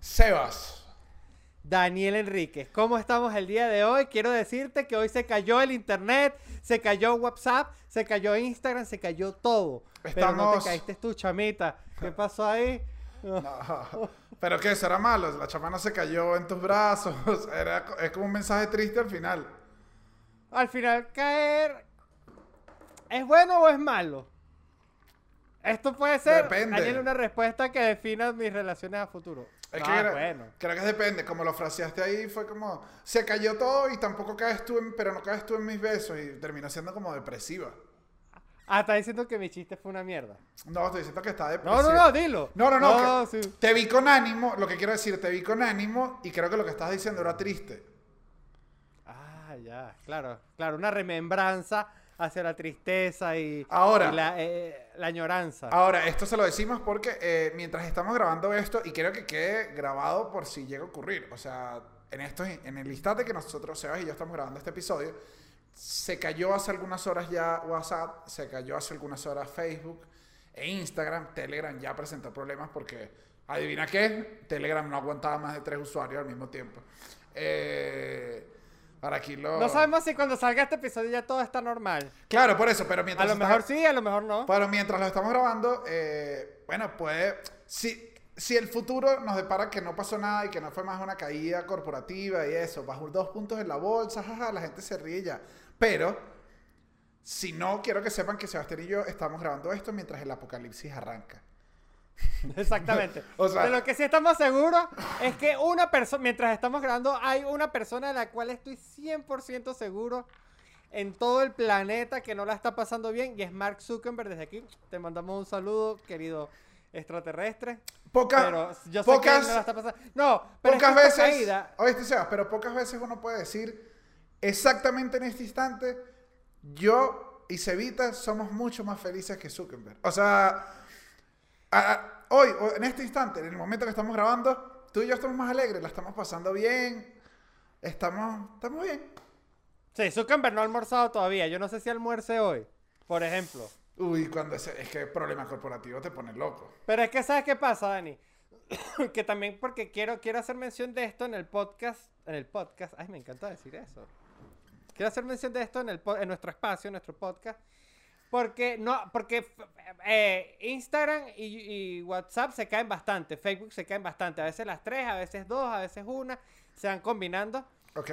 Sebas. Daniel Enríquez, ¿cómo estamos el día de hoy? Quiero decirte que hoy se cayó el internet, se cayó WhatsApp, se cayó Instagram, se cayó todo. Pero no te Estamos- caíste tú, chamita. ¿Qué pasó ahí? No. Pero que eso era malo. La chama no se cayó en tus brazos. Era, es como un mensaje triste al final. Al final caer, ¿es bueno o es malo? Esto puede ser, Depende. Daniel, una respuesta que defina mis relaciones a futuro. Es No, que era- bueno. creo que depende. Como lo fraseaste ahí, fue como. Se cayó todo y tampoco caes tú, en, pero no caes tú en mis besos. Y terminó siendo como depresiva. Ah, está diciendo que mi chiste fue una mierda. No, estoy diciendo que está No, depresiva. no, no, dilo. No, no, no. sí. Te vi con ánimo. Lo que quiero decir, te vi con ánimo. Y creo que lo que estás diciendo era triste. Ah, ya, claro, claro, una remembranza hacia la tristeza y, Ahora. y la, eh, la añoranza. Ahora, esto se lo decimos porque eh, mientras estamos grabando esto, y quiero que quede grabado por si llega a ocurrir, o sea, en, esto, en el instante que nosotros, Sebas y yo estamos grabando este episodio, se cayó hace algunas horas ya WhatsApp, se cayó hace algunas horas Facebook e Instagram, Telegram ya presentó problemas porque, adivina qué, Telegram no aguantaba más de tres usuarios al mismo tiempo. Eh, aquí lo... No sabemos si cuando salga este episodio ya todo está normal. Claro, por eso, pero A mientras... lo está- mejor sí, a lo mejor no. pero mientras lo estamos grabando, eh, bueno, puede. Si, si el futuro nos depara que no pasó nada y que no fue más una caída corporativa y eso, bajó dos puntos en la bolsa, jaja, la gente se ríe ya. Pero, si no, quiero que sepan que Sebastián y yo estamos grabando esto mientras el apocalipsis arranca. Exactamente. O sea- de lo que sí estamos seguros es que una persona, mientras estamos grabando, hay una persona de la cual estoy 100% seguro en todo el planeta que no la está pasando bien y es Mark Zuckerberg. Desde aquí te mandamos un saludo, querido extraterrestre. Poca- pero yo sé que pocas, él no la está pasando. No, pero pocas que veces. caída- Oíste, Sebas, pero pocas veces uno puede decir exactamente en este instante, yo y Cevita somos mucho más felices que Zuckerberg. O sea, a- hoy, en este instante, en el momento que estamos grabando, tú y yo estamos más alegres, la estamos pasando bien, estamos, estamos bien. Sí, Zuckerberg no ha almorzado todavía. Yo no sé si almuerce hoy, por ejemplo. Uy, cuando ese- es que problema corporativo te pone loco. Pero es que, ¿sabes qué pasa, Dani? que también porque quiero, quiero hacer mención de esto en el podcast. En el podcast. Ay, me encanta decir eso. Quiero hacer mención de esto en, el, en nuestro espacio, en nuestro podcast. Porque no, porque eh, Instagram y, y WhatsApp se caen bastante. Facebook se caen bastante. A veces las tres, a veces dos, a veces una. Se van combinando. ¿Ok?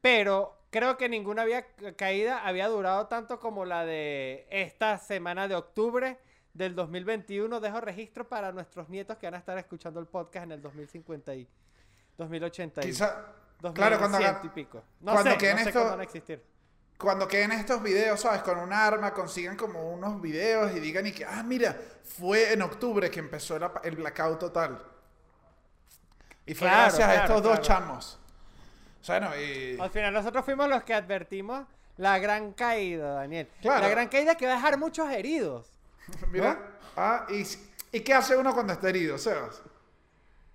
Pero creo que ninguna había caída había durado tanto como la de esta semana de octubre del 2021. Dejo registro para nuestros nietos que van a estar escuchando el podcast en el 2050 y 2080 y Quizá, claro, cuando, 2100 haga- y pico. No cuando sé, queden no sé esto- cuándo van a existir. Cuando queden estos videos, ¿sabes? Con un arma, consigan como unos videos y digan y que, ah, mira, fue en octubre que empezó la- el blackout total. Y fue Claro, gracias a claro, estos dos claro. chamos. O sea, no, y... Al final nosotros fuimos los que advertimos la gran caída, Daniel. Claro. La gran caída que va a dejar muchos heridos. Mira, ah, y, ¿y qué hace uno cuando está herido, Sebas?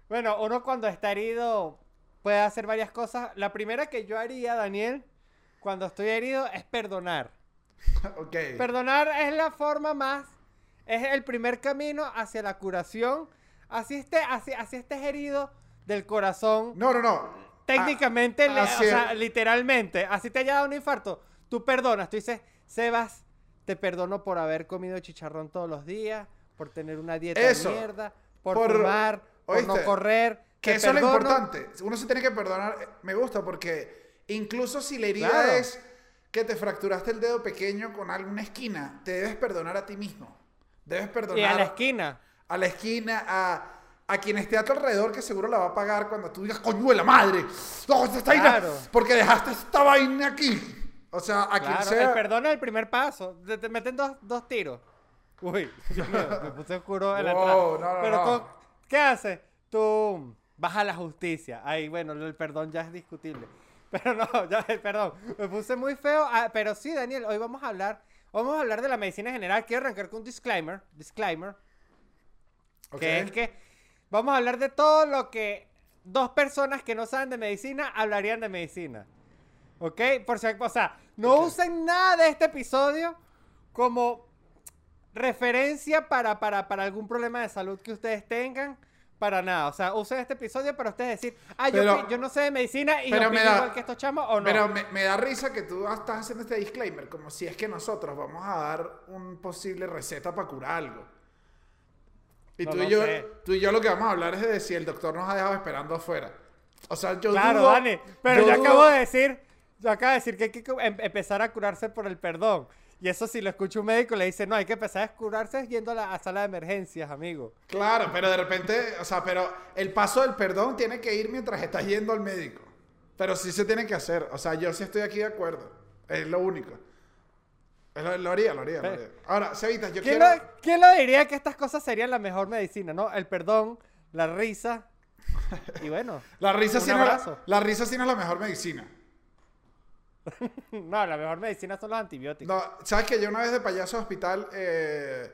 Bueno, uno cuando está herido puede hacer varias cosas. La primera que yo haría, Daniel, cuando estoy herido, es perdonar. ok. Perdonar es la forma más, es el primer camino hacia la curación. Así esté, así, así estés herido del corazón. No, no, no. Técnicamente, Ah, le- o sea, literalmente, así te haya dado un infarto, tú perdonas, tú dices, Sebas, te perdono por haber comido chicharrón todos los días, por tener una dieta Eso. de mierda, por, Por- fumar, por no ¿oíste? correr. Que eso es lo perdono. importante. Uno se tiene que perdonar. Me gusta porque incluso si la herida Claro. es que te fracturaste el dedo pequeño con alguna esquina, te debes perdonar a ti mismo. Debes perdonar Y a la esquina. a la esquina, a, a quien esté a tu alrededor que seguro la va a pagar cuando tú digas, coño de la madre, no, esta Claro. porque dejaste esta vaina aquí. O sea, a quien Claro, sea. el perdón es el primer paso. Te, te meten dos, dos tiros. Uy, Dios mío, me puse oscuro en la Wow, no, no, Pero no. tú, ¿qué haces? Tú vas a la justicia. Ahí, bueno, el perdón ya es discutible. Pero no, ya, perdón. Me puse muy feo. Ah, pero sí, Daniel, hoy vamos a hablar. Vamos a hablar de la medicina general. Quiero arrancar con un disclaimer. Disclaimer. Ok. Que es que vamos a hablar de todo lo que dos personas que no saben de medicina hablarían de medicina. ¿Ok? Por si, o sea, no usen nada de este episodio como referencia para, para, para algún problema de salud que ustedes tengan. Para nada. O sea, usen este episodio para ustedes decir, ah, yo, Pero- yo no sé de medicina y pero me da- igual que estos chamos o no. Pero me, me da risa que tú estás haciendo este disclaimer, como si es que nosotros vamos a dar un posible receta para curar algo. Y No tú, y yo, sé. tú y yo lo que vamos a hablar es de si el doctor nos ha dejado esperando afuera. O sea, yo Claro, dudo- Dani. Pero yo yo dudo- acabo de decir, yo acabo de decir que hay que em- empezar a curarse por el perdón. Y eso si lo escucha un médico le dice, no, hay que empezar a curarse yendo a la a sala de emergencias, amigo. Claro, pero de repente, o sea, pero el paso del perdón tiene que ir mientras estás yendo al médico. Pero sí se tiene que hacer. O sea, yo sí estoy aquí de acuerdo. Es lo único. Lo, lo haría, lo haría, lo Pe- haría. Ahora, Cevita, yo ¿Quién, quiero... lo, quién lo diría que estas cosas serían la mejor medicina, no? El perdón, la risa. Y bueno, La risa, un sí no la, la risa sí no es la mejor medicina. no, la mejor medicina son los antibióticos. No, ¿sabes que yo una vez de payaso de hospital eh,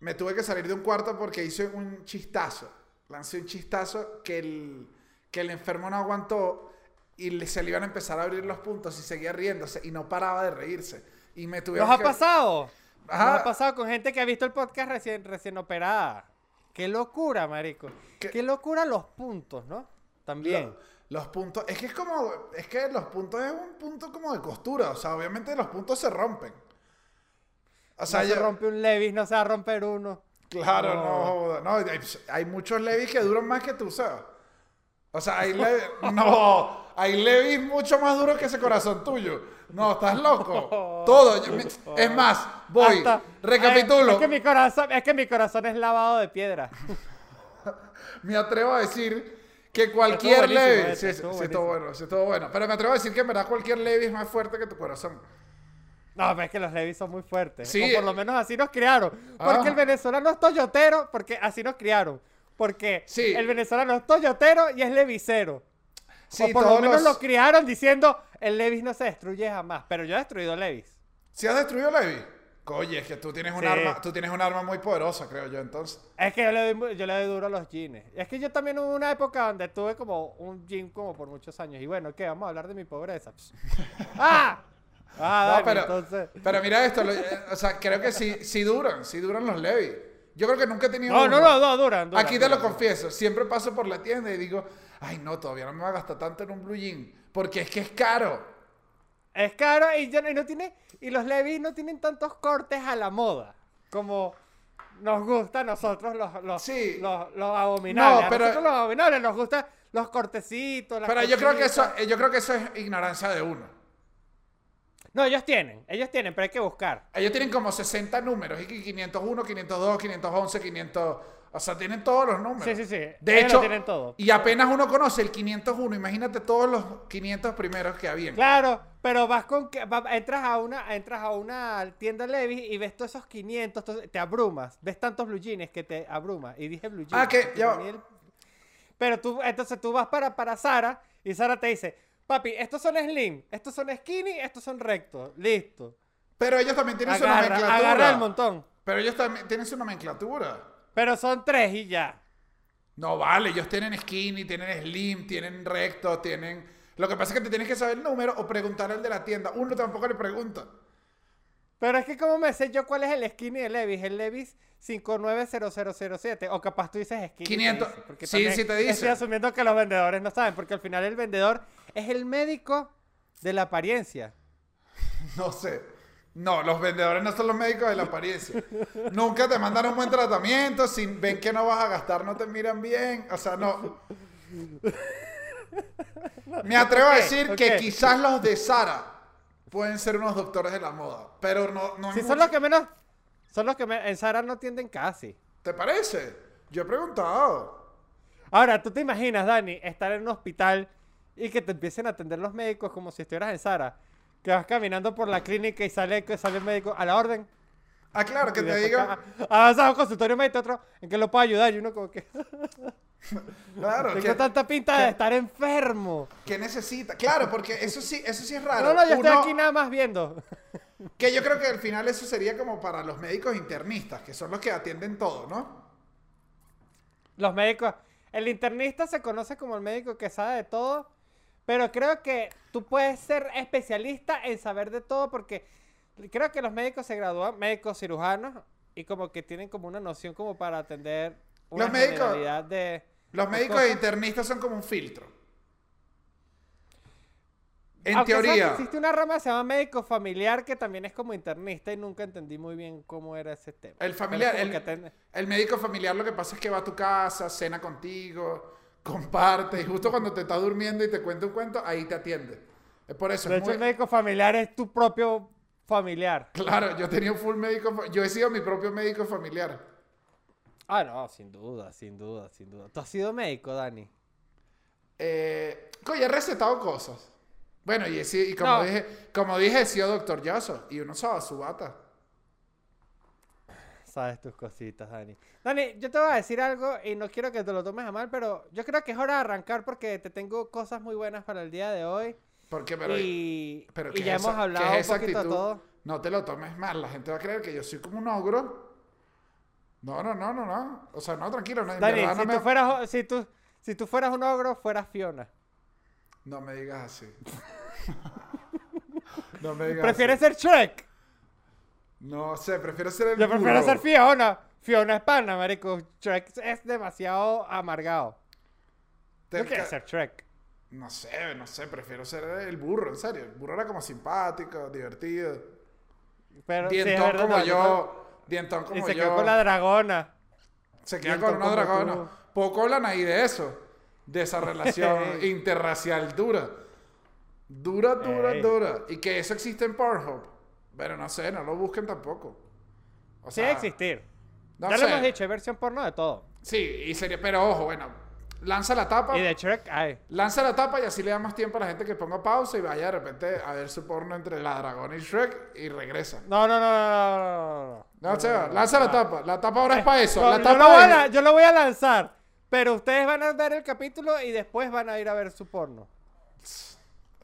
me tuve que salir de un cuarto porque hice un chistazo? Lancé un chistazo que el, que el enfermo no aguantó y se le iban a empezar a abrir los puntos y seguía riéndose y no paraba de reírse. Y me tuvieron ¿Nos ha que- pasado? Ajá. Nos ha pasado con gente que ha visto el podcast recién, recién operada. Qué locura, marico. ¿Qué? Qué, locura los puntos, ¿no? También. Lo- los puntos, es que es como, es que los puntos es un punto como de costura, o sea, obviamente los puntos se rompen. O sea, no se yo- rompe un Levis, no se va a romper uno. Claro, no, No. hay, hay muchos Levis que duran más que tú, ¿sabes? O sea, hay Levis, no, hay Levis mucho más duros que ese corazón tuyo. No, estás loco. Todo, yo me- es más, voy, Hasta- recapitulo, Es que mi corazón, es que mi corazón es lavado de piedra. me atrevo a decir que cualquier Levis, este, sí, sí, estuvo bueno, sí, estuvo bueno, pero me atrevo a decir que en verdad cualquier Levis es más fuerte que tu corazón. No, pero es que los Levis son muy fuertes. Sí. O por lo menos así nos criaron. Porque Ah. el venezolano es toyotero, porque así nos criaron. Porque Sí. el venezolano es toyotero y es levisero. Sí, o por lo menos los- lo criaron diciendo, el Levis no se destruye jamás. Pero yo he destruido Levis. ¿Sí has destruido Levis? Oye, es que tú tienes un Sí. arma, tú tienes un arma muy poderosa, creo yo, entonces. Es que yo le doy, yo le doy duro a los jeans. Es que yo también hubo una época donde tuve como un jean como por muchos años. Y bueno, ¿qué? Vamos a hablar de mi pobreza. ¡Ah! Ah, No, pero, entonces... pero mira esto, lo- eh, o sea, creo que sí, sí duran, sí duran los Levis. Yo creo que nunca he tenido No, no, uno. no, no, duran, duran, Aquí te lo duran. confieso, siempre paso por la tienda y digo, ay no, todavía no me va a gastar tanto en un blue jean, porque es que es caro. Es caro y, ya no- y no tiene y los Levis no tienen tantos cortes a la moda como nos gusta a nosotros los los, Sí. los, los abominables. No, A pero- nosotros los abominables nos gustan los cortecitos. las Pero yo creo que eso, yo creo que eso es ignorancia de uno. No, ellos tienen, ellos tienen, pero hay que buscar. Ellos tienen como 60 números, y que 501, 502, 511, 500, o sea, tienen todos los números. Sí, sí, sí. De Ellos hecho, lo tienen todo. y apenas uno conoce el 501, imagínate todos los 500 primeros que habían. Claro, pero vas con que va- entras a una entras a una tienda Levis y ves todos esos 500, todos- te abrumas, ves tantos blue jeans que te abruma y dije blue jeans. Ah, que- porque ya va. para mí el- Pero tú entonces tú vas para para Sara y Sara te dice, "Papi, estos son slim, estos son skinny, estos son rectos." Listo. Pero ellos también tienen su Agarra, nomenclatura. agarra el montón. Pero ellos también tienen su nomenclatura. Pero son tres y ya. No vale, ellos tienen skinny, tienen slim, tienen recto, tienen... Lo que pasa es que te tienes que saber el número o preguntar al de la tienda. Uno tampoco le pregunta. Pero es que como me sé yo cuál es el skinny de Levis, el Levis 590007 o capaz tú dices skinny. te 500. dice, porque Sí, sí te dice. Estoy asumiendo que los vendedores no saben, porque al final el vendedor es el médico de la apariencia. No sé. No, los vendedores no son los médicos de la apariencia. Nunca te mandan un buen tratamiento. Si ven que no vas a gastar, no te miran bien. O sea, no. Me atrevo a decir que quizás los de Sara pueden ser unos doctores de la moda. Pero no, no Si son mucho- los que menos, son los que me- en Sara no tienden casi. ¿Te parece? Yo he preguntado. Ahora, tú te imaginas, Dani, estar en un hospital y que te empiecen a atender los médicos como si estuvieras en Sara. Que vas caminando por la clínica y sale, sale el médico a la orden. Ah, claro, que Y te ca- Avanzas a un consultorio médico, otro, en que lo puedo ayudar. Y uno como que Claro, tengo que, tanta pinta que- de estar enfermo. que necesita. Claro, porque eso sí, eso sí es raro. No, no, yo estoy aquí nada más viendo. Que yo creo que al final eso sería como para los médicos internistas, que son los que atienden todo, ¿no? Los médicos. El internista se conoce como el médico que sabe de todo. Pero creo que tú puedes ser especialista en saber de todo porque creo que los médicos se gradúan, médicos cirujanos, y como que tienen como una noción como para atender una Los médicos- de... Los médicos cosas. e internistas son como un filtro. En Aunque teoría. existe una rama que se llama médico familiar que también es como internista y nunca entendí muy bien cómo era ese tema. El familiar, el médico familiar lo que pasa es que va a tu casa, cena contigo, comparte, y justo cuando te estás durmiendo y te cuenta un cuento, ahí te atiende. Es por eso. De hecho, muy- el médico familiar es tu propio familiar. Claro, yo tenía un full médico, yo he sido mi propio médico familiar. Ah, no, sin duda, sin duda, sin duda. ¿Tú has sido médico, Dani? Eh, coño, he recetado cosas. Bueno, y, he y como, No. dije, como dije, he sido doctor Yaso, y uno usaba su bata. Sabes tus cositas, Dani. Dani, yo te voy a decir algo y no quiero que te lo tomes a mal, pero yo creo que es hora de arrancar porque te tengo cosas muy buenas para el día de hoy. Porque, pero, y pero y ¿qué ya hemos hablado un es esa poquito actitud? todo. No te lo tomes mal, la gente va a creer que yo soy como un ogro. No, no, no, no, no. O sea, no, tranquilo, no, Dani, si, no, me- tú fueras, si, tú, si tú fueras un ogro, fueras Fiona. no me digas así. no me digas ¿Prefieres así. ser Shrek? No sé, prefiero ser el Yo prefiero burro. ser Fiona. Fiona es pana, marico. Shrek es demasiado amargado. Yo quiero ser Shrek. No sé, no sé, prefiero ser el burro, en serio. El burro era como simpático, divertido. Pero sí, Dientón verdad, como no, yo. Dientón Y como se yo. quedó con la dragona. Se queda dientón con una dragona. tú. Poco hablan ahí de eso. De esa relación interracial dura. Dura, dura, Ey. dura. Y que eso existe en Pornhub. Pero no sé, no lo busquen tampoco. O Sí, sea, debe existir. no ya sé. lo hemos dicho, hay versión porno de todo. Sí, y sería, pero ojo, bueno, lanza la tapa. Y de Shrek hay. Lanza la tapa y así le da más tiempo a la gente que ponga pausa y vaya de repente a ver su porno entre la dragona y Shrek y regresa. No, no, no, no, no, no, no. No, Seba, lanza la tapa. La tapa ahora es para eso. Yo, lo voy a, yo lo voy a lanzar. Pero ustedes van a ver el capítulo y después van a ir a ver su porno.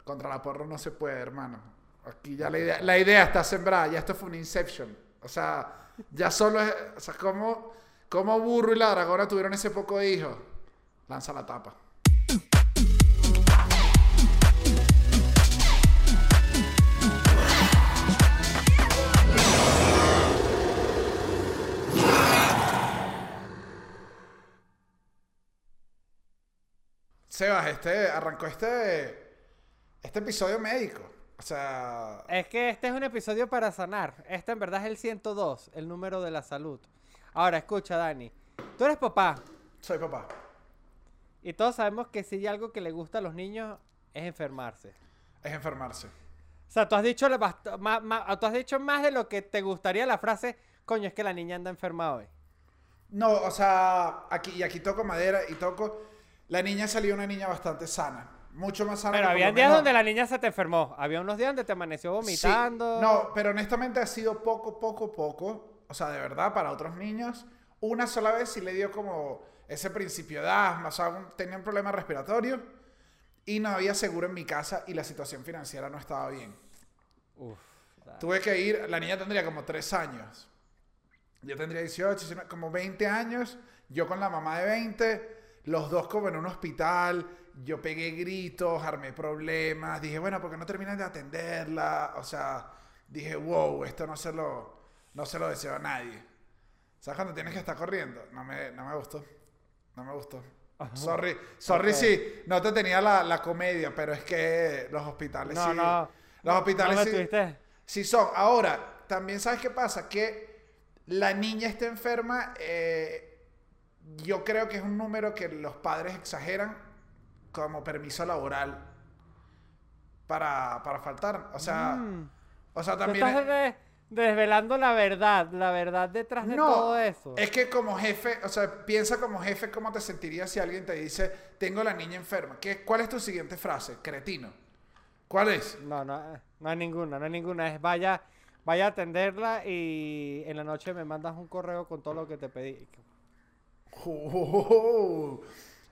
Contra la porro no se puede, hermano. Aquí ya la idea, la idea está sembrada. Ya esto fue un Inception. O sea, ya solo es... O sea, ¿cómo, cómo Burro y la dragona tuvieron ese poco de hijos? Lanza la tapa. Sebas, este arrancó este este episodio médico. O sea, Es que este es un episodio para sanar. Este en verdad es el 102, el número de la salud. Ahora, escucha, Dani. Tú eres papá. soy papá. Y todos sabemos que si hay algo que le gusta a los niños es enfermarse. Es enfermarse. O sea, tú has dicho, ma- ma- tú has dicho más de lo que te gustaría la frase, coño, es que la niña anda enferma hoy. No, o sea, aquí y aquí toco madera y toco. La niña salió una niña bastante sana. Mucho más sana. Pero había días donde la niña se te enfermó. Había unos días donde te amaneció Sí, vomitando. no, pero honestamente ha sido poco, poco, poco. O sea, de verdad, para otros niños. Una sola vez sí le dio como ese principio de asma. O sea, un- tenía un problema respiratorio. Y no había seguro en mi casa y la situación financiera no estaba bien. Uf, Tuve que ir, la niña tendría como 3 años. Yo tendría 18, 19, como 20 años. Yo con la mamá de 20, los dos como en un hospital. Yo pegué gritos, armé problemas. Dije, bueno, ¿por qué no terminan de atenderla? O sea, dije, wow, esto no se lo, no se lo deseo a nadie. ¿Sabes cuando tienes que estar corriendo? No me, no me gustó. No me gustó. Sorry, sorry Ok. si no te tenía la, la comedia, pero es que los hospitales No, sí. no. Los hospitales no. Sí son. Ahora, también sabes qué pasa, que la niña está enferma, eh, yo creo que es un número que los padres exageran como permiso laboral para, para faltar. O sea, Mm. o sea también... estás de- desvelando la verdad, la verdad detrás de no, todo eso. es que como jefe, o sea, piensa como jefe cómo te sentirías si alguien te dice, tengo la niña enferma. ¿Qué, ¿Cuál es tu siguiente frase? Cretino. ¿Cuál es? No, no, no hay ninguna, no hay ninguna. Es vaya, vaya a atenderla y en la noche me mandas un correo con todo lo que te pedí. Oh,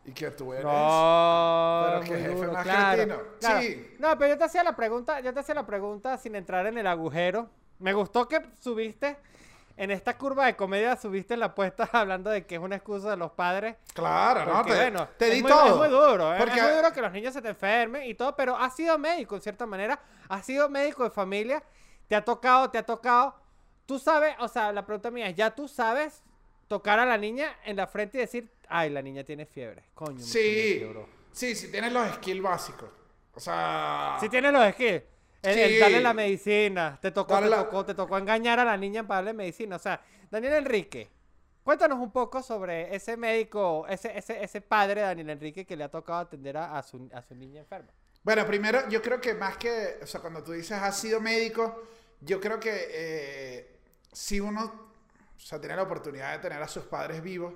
¿Y que tú eres? No, Pero que jefe duro, más claro, cretino. claro. Sí. No, pero yo te hacía la pregunta, yo te hacía la pregunta sin entrar en el agujero. Me gustó que subiste en esta curva de comedia, subiste la apuesta hablando de que es una excusa de los padres. Claro, ¿no? Te, bueno, te di muy, todo. Es muy duro, ¿eh? Porque- es muy duro que los niños se te enfermen y todo, pero has sido médico en cierta manera, has sido médico de familia, te ha tocado, te ha tocado tú sabes, o sea, la pregunta mía es, ¿ya tú sabes tocar a la niña en la frente y decir, ay, la niña tiene fiebre? Coño. Sí, fiebró"? sí, sí, tienes los skills básicos. O sea, Si tienes los skills. El, el Sí. darle la medicina. Te tocó, te la- tocó, te tocó engañar a la niña para darle medicina. O sea, Daniel Enrique, cuéntanos un poco sobre ese médico, ese, ese, ese padre de Daniel Enrique que le ha tocado atender a, a su, a su niña enferma. Bueno, primero, yo creo que más que, o sea, cuando tú dices has sido médico, yo creo que eh, si uno, o sea, tiene la oportunidad de tener a sus padres vivos,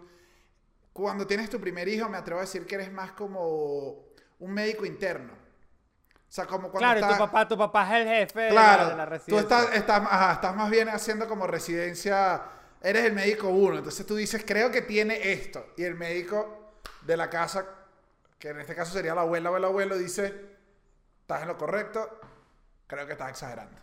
cuando tienes tu primer hijo, me atrevo a decir que eres más como un médico interno. O sea, como cuando Claro, y estás- tu papá, tu papá es el jefe de, Claro, la, de la tú residencia. estás, estás, ajá, estás más bien haciendo como residencia, eres el médico uno, entonces tú dices, creo que tiene esto, y el médico de la casa, que en este caso sería la abuela o el abuelo, dice, estás en lo correcto, creo que estás exagerando.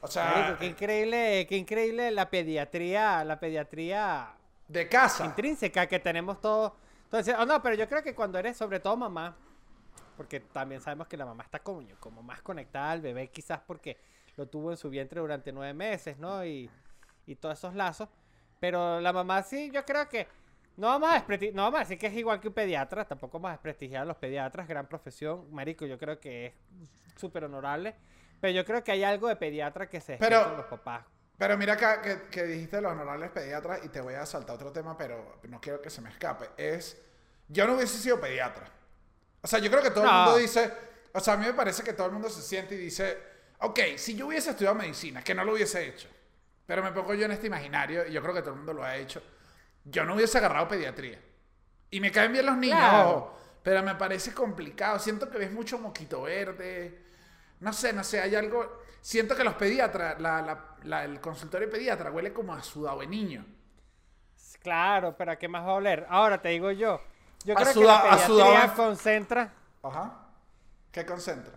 O sea, Marico, qué increíble, qué increíble la pediatría, la pediatría de casa. intrínseca que tenemos todos. Entonces, oh, no, pero yo creo que cuando eres sobre todo mamá, porque también sabemos que la mamá está como, como más conectada al bebé, quizás porque lo tuvo en su vientre durante nueve meses, ¿no? Y, y todos esos lazos. Pero la mamá sí, yo creo que no vamos, a no vamos a decir que es igual que un pediatra, tampoco vamos a desprestigiar a los pediatras, gran profesión, marico, yo creo que es súper honorable. Pero yo creo que hay algo de pediatra que se Pero- en los papás. Pero mira acá que, que dijiste los honorables pediatras y te voy a saltar otro tema, pero no quiero que se me escape. Es, yo no hubiese sido pediatra. O sea, yo creo que todo el mundo dice, o sea, a mí me parece que todo el mundo se siente y dice, ok, si yo hubiese estudiado medicina, que no lo hubiese hecho, pero me pongo yo en este imaginario y yo creo que todo el mundo lo ha hecho, yo no hubiese agarrado pediatría. Y me caen bien los niños, Claro. pero me parece complicado. Siento que ves mucho moquito verde. No sé, no sé, hay algo. Siento que los pediatras, la, la- la- el consultorio pediatra huele como a sudado de niño. Claro, pero ¿a qué más va a oler? Ahora te digo yo. Yo A creo suda- que la pediatría en- concentra. Ajá. ¿Qué concentra?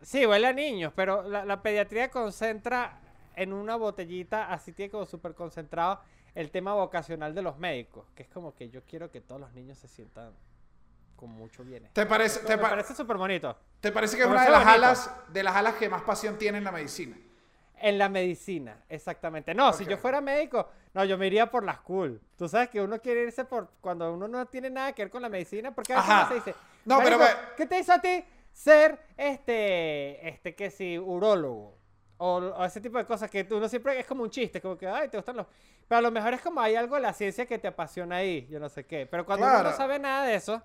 Sí, huele a niños, pero la, la pediatría concentra en una botellita, así tiene como súper concentrado el tema vocacional de los médicos, que es como que yo quiero que todos los niños se sientan con mucho bienestar. ¿Te parece, te, pa- parece súper bonito. te parece que es una de las bonito. alas, de las alas que más pasión tiene en la medicina? En la medicina, exactamente. No, si yo fuera médico, no, yo me iría por las cool. Tú sabes que uno quiere irse por cuando uno no tiene nada que ver con la medicina, porque a veces Ajá. se dice, No, pero "Marico, ve- ¿qué te hizo a ti ser este, este que si, urólogo? O, o ese tipo de cosas que uno siempre es como un chiste, como que, ay, te gustan los... Pero a lo mejor es como hay algo de la ciencia que te apasiona ahí, yo no sé qué. Pero cuando uno no sabe nada de eso,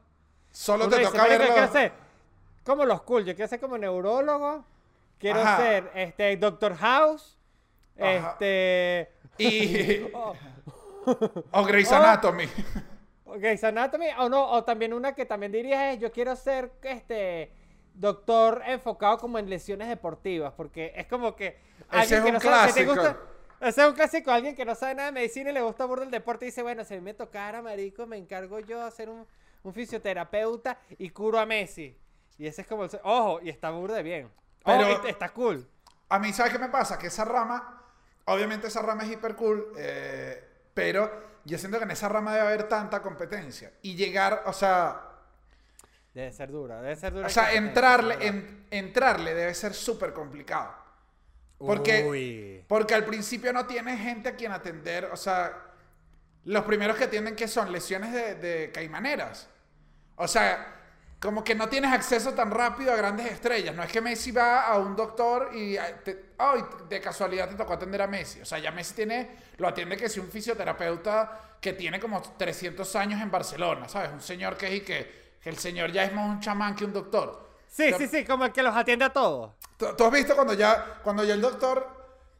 Solo uno te dice, toca "Marico, yo verlo. quiero ser como los cool, yo quiero ser como neurólogo, quiero Ajá. ser este Doctor House, Ajá. este Y. oh, O Grey's Oh. Anatomy. Grey's Anatomy, o no, o también una que también diría es yo quiero ser este doctor enfocado como en lesiones deportivas, porque es como que Ese es que un no sabe, que te clásico. gusta- ese es un clásico, alguien que no sabe nada de medicina y le gusta burda el deporte y dice, bueno, si a mí me tocara, marico, me encargo yo de ser un, un fisioterapeuta y curo a Messi. Y ese es como el... Ojo, y está burda de bien. Pero- está cool. A mí, ¿sabes qué me pasa? Que esa rama, obviamente esa rama es hiper cool, eh, pero yo siento que en esa rama debe haber tanta competencia. Y llegar, o sea, Debe ser dura, debe ser dura. o sea, entrarle, en- entrarle debe ser súper complicado. Porque, Uy. porque al principio no tienes gente a quien atender, o sea, los primeros que atienden que son lesiones de, de caimaneras. O sea, como que no tienes acceso tan rápido a grandes estrellas. No es que Messi va a un doctor y eh, te- ay, de casualidad te tocó atender a Messi. O sea, ya Messi tiene, lo atiende que si un fisioterapeuta que tiene como 300 años en Barcelona, ¿sabes? Un señor que, y que, que el señor ya es más un chamán que un doctor. Sí, sí, sí, como el que los atiende a todos. ¿Tú, tú has visto cuando ya, cuando ya el doctor,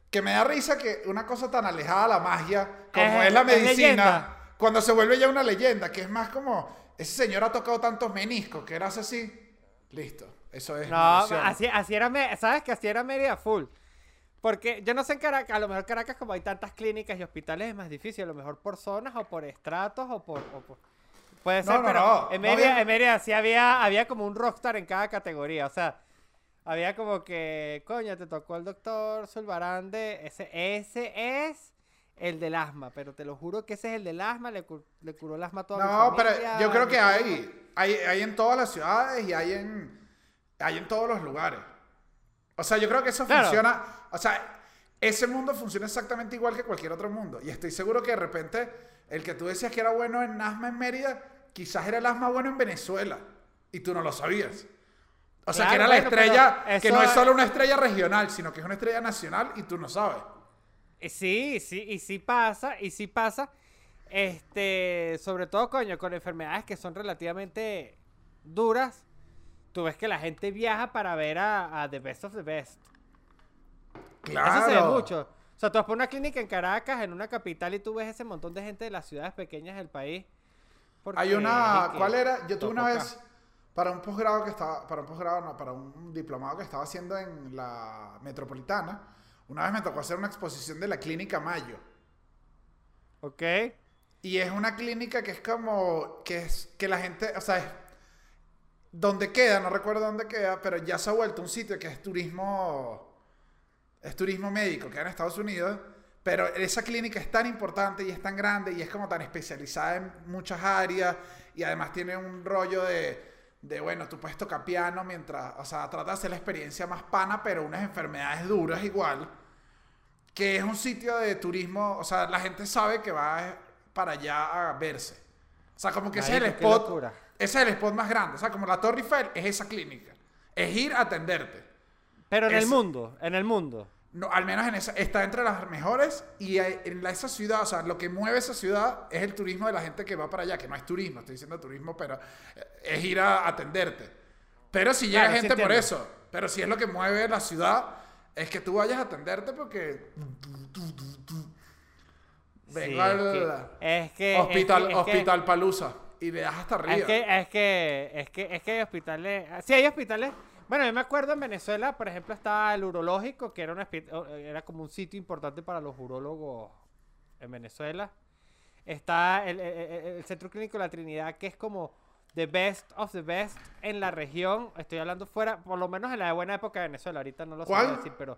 que me da risa que una cosa tan alejada a la magia como Es- es, la es medicina, cuando se vuelve ya una leyenda, que es más como, ese señor ha tocado tantos meniscos que era así, listo, eso es. No, así, así era, ¿sabes que así era Mérida full? Porque yo no sé en Caracas, a lo mejor Caracas como hay tantas clínicas y hospitales es más difícil, a lo mejor por zonas o por estratos o por... o por- Puede ser, no, pero no, en no Mérida, había- en Mérida sí había, había como un rockstar en cada categoría, o sea, había como que, coño, te tocó el doctor Zulbarande, ese, ese es el del asma, pero te lo juro que ese es el del asma, le, cu- le curó el asma a toda mi No, pero familia, yo creo que mi hay, hay, hay en todas las ciudades y hay en, hay en todos los lugares. O sea, yo creo que eso Claro. funciona, o sea, ese mundo funciona exactamente igual que cualquier otro mundo. Y estoy seguro que de repente el que tú decías que era bueno en asma en Mérida, quizás era el asma bueno en Venezuela. Y tú no lo sabías. O sea, Claro, que era la bueno, estrella, pero que no es solo una estrella regional, sino que es una estrella nacional y tú no sabes. Y Sí, sí, y sí pasa, y sí pasa. Este, sobre todo, coño, con enfermedades que son relativamente duras. Tú ves que la gente viaja para ver a, a The Best of the Best. Claro. Eso se ve mucho. O sea, tú vas por una clínica en Caracas, en una capital, y tú ves ese montón de gente de las ciudades pequeñas del país. Hay una, ¿cuál era? Yo tuve una vez para un posgrado que estaba, para un posgrado, no, para un diplomado que estaba haciendo en la metropolitana. Una vez me tocó hacer una exposición de la clínica Mayo. Ok. Y es una clínica que es como, que es, que la gente, o sea, es, donde queda, no recuerdo dónde queda, pero ya se ha vuelto un sitio que es turismo, es turismo médico, queda en Estados Unidos, pero esa clínica es tan importante y es tan grande y es como tan especializada en muchas áreas y además tiene un rollo de, de bueno, tú puedes tocar piano mientras, o sea, trata de hacer la experiencia más pana, pero unas enfermedades duras igual que es un sitio de turismo, o sea, la gente sabe que va para allá a verse. O sea, como que ese es el spot, ese es el spot más grande. O sea, como la Torre Eiffel es esa clínica. Es ir a atenderte. Pero en el mundo, en el mundo. No, al menos en esa, está entre las mejores y en la- esa ciudad, o sea, lo que mueve esa ciudad es el turismo de la gente que va para allá, que no es turismo, estoy diciendo turismo, pero eh, es ir a atenderte. Pero si llega Claro, sí gente por eso, pero si es lo que mueve la ciudad, es que tú vayas a atenderte porque vengo Sí, al es que, hospital, es que- es que- hospital Palusa y le das hasta arriba. Es que, es que, es que, es que hay hospitales. Sí, hay hospitales. Bueno, yo me acuerdo en Venezuela, por ejemplo, estaba el urológico, que era, un hospi- o- era como un sitio importante para los urólogos en Venezuela. Está el, el- el- el Centro Clínico La Trinidad, que es como the best of the best en la región. Estoy hablando fuera, por lo menos en la buena época de Venezuela. Ahorita no lo sé decir, pero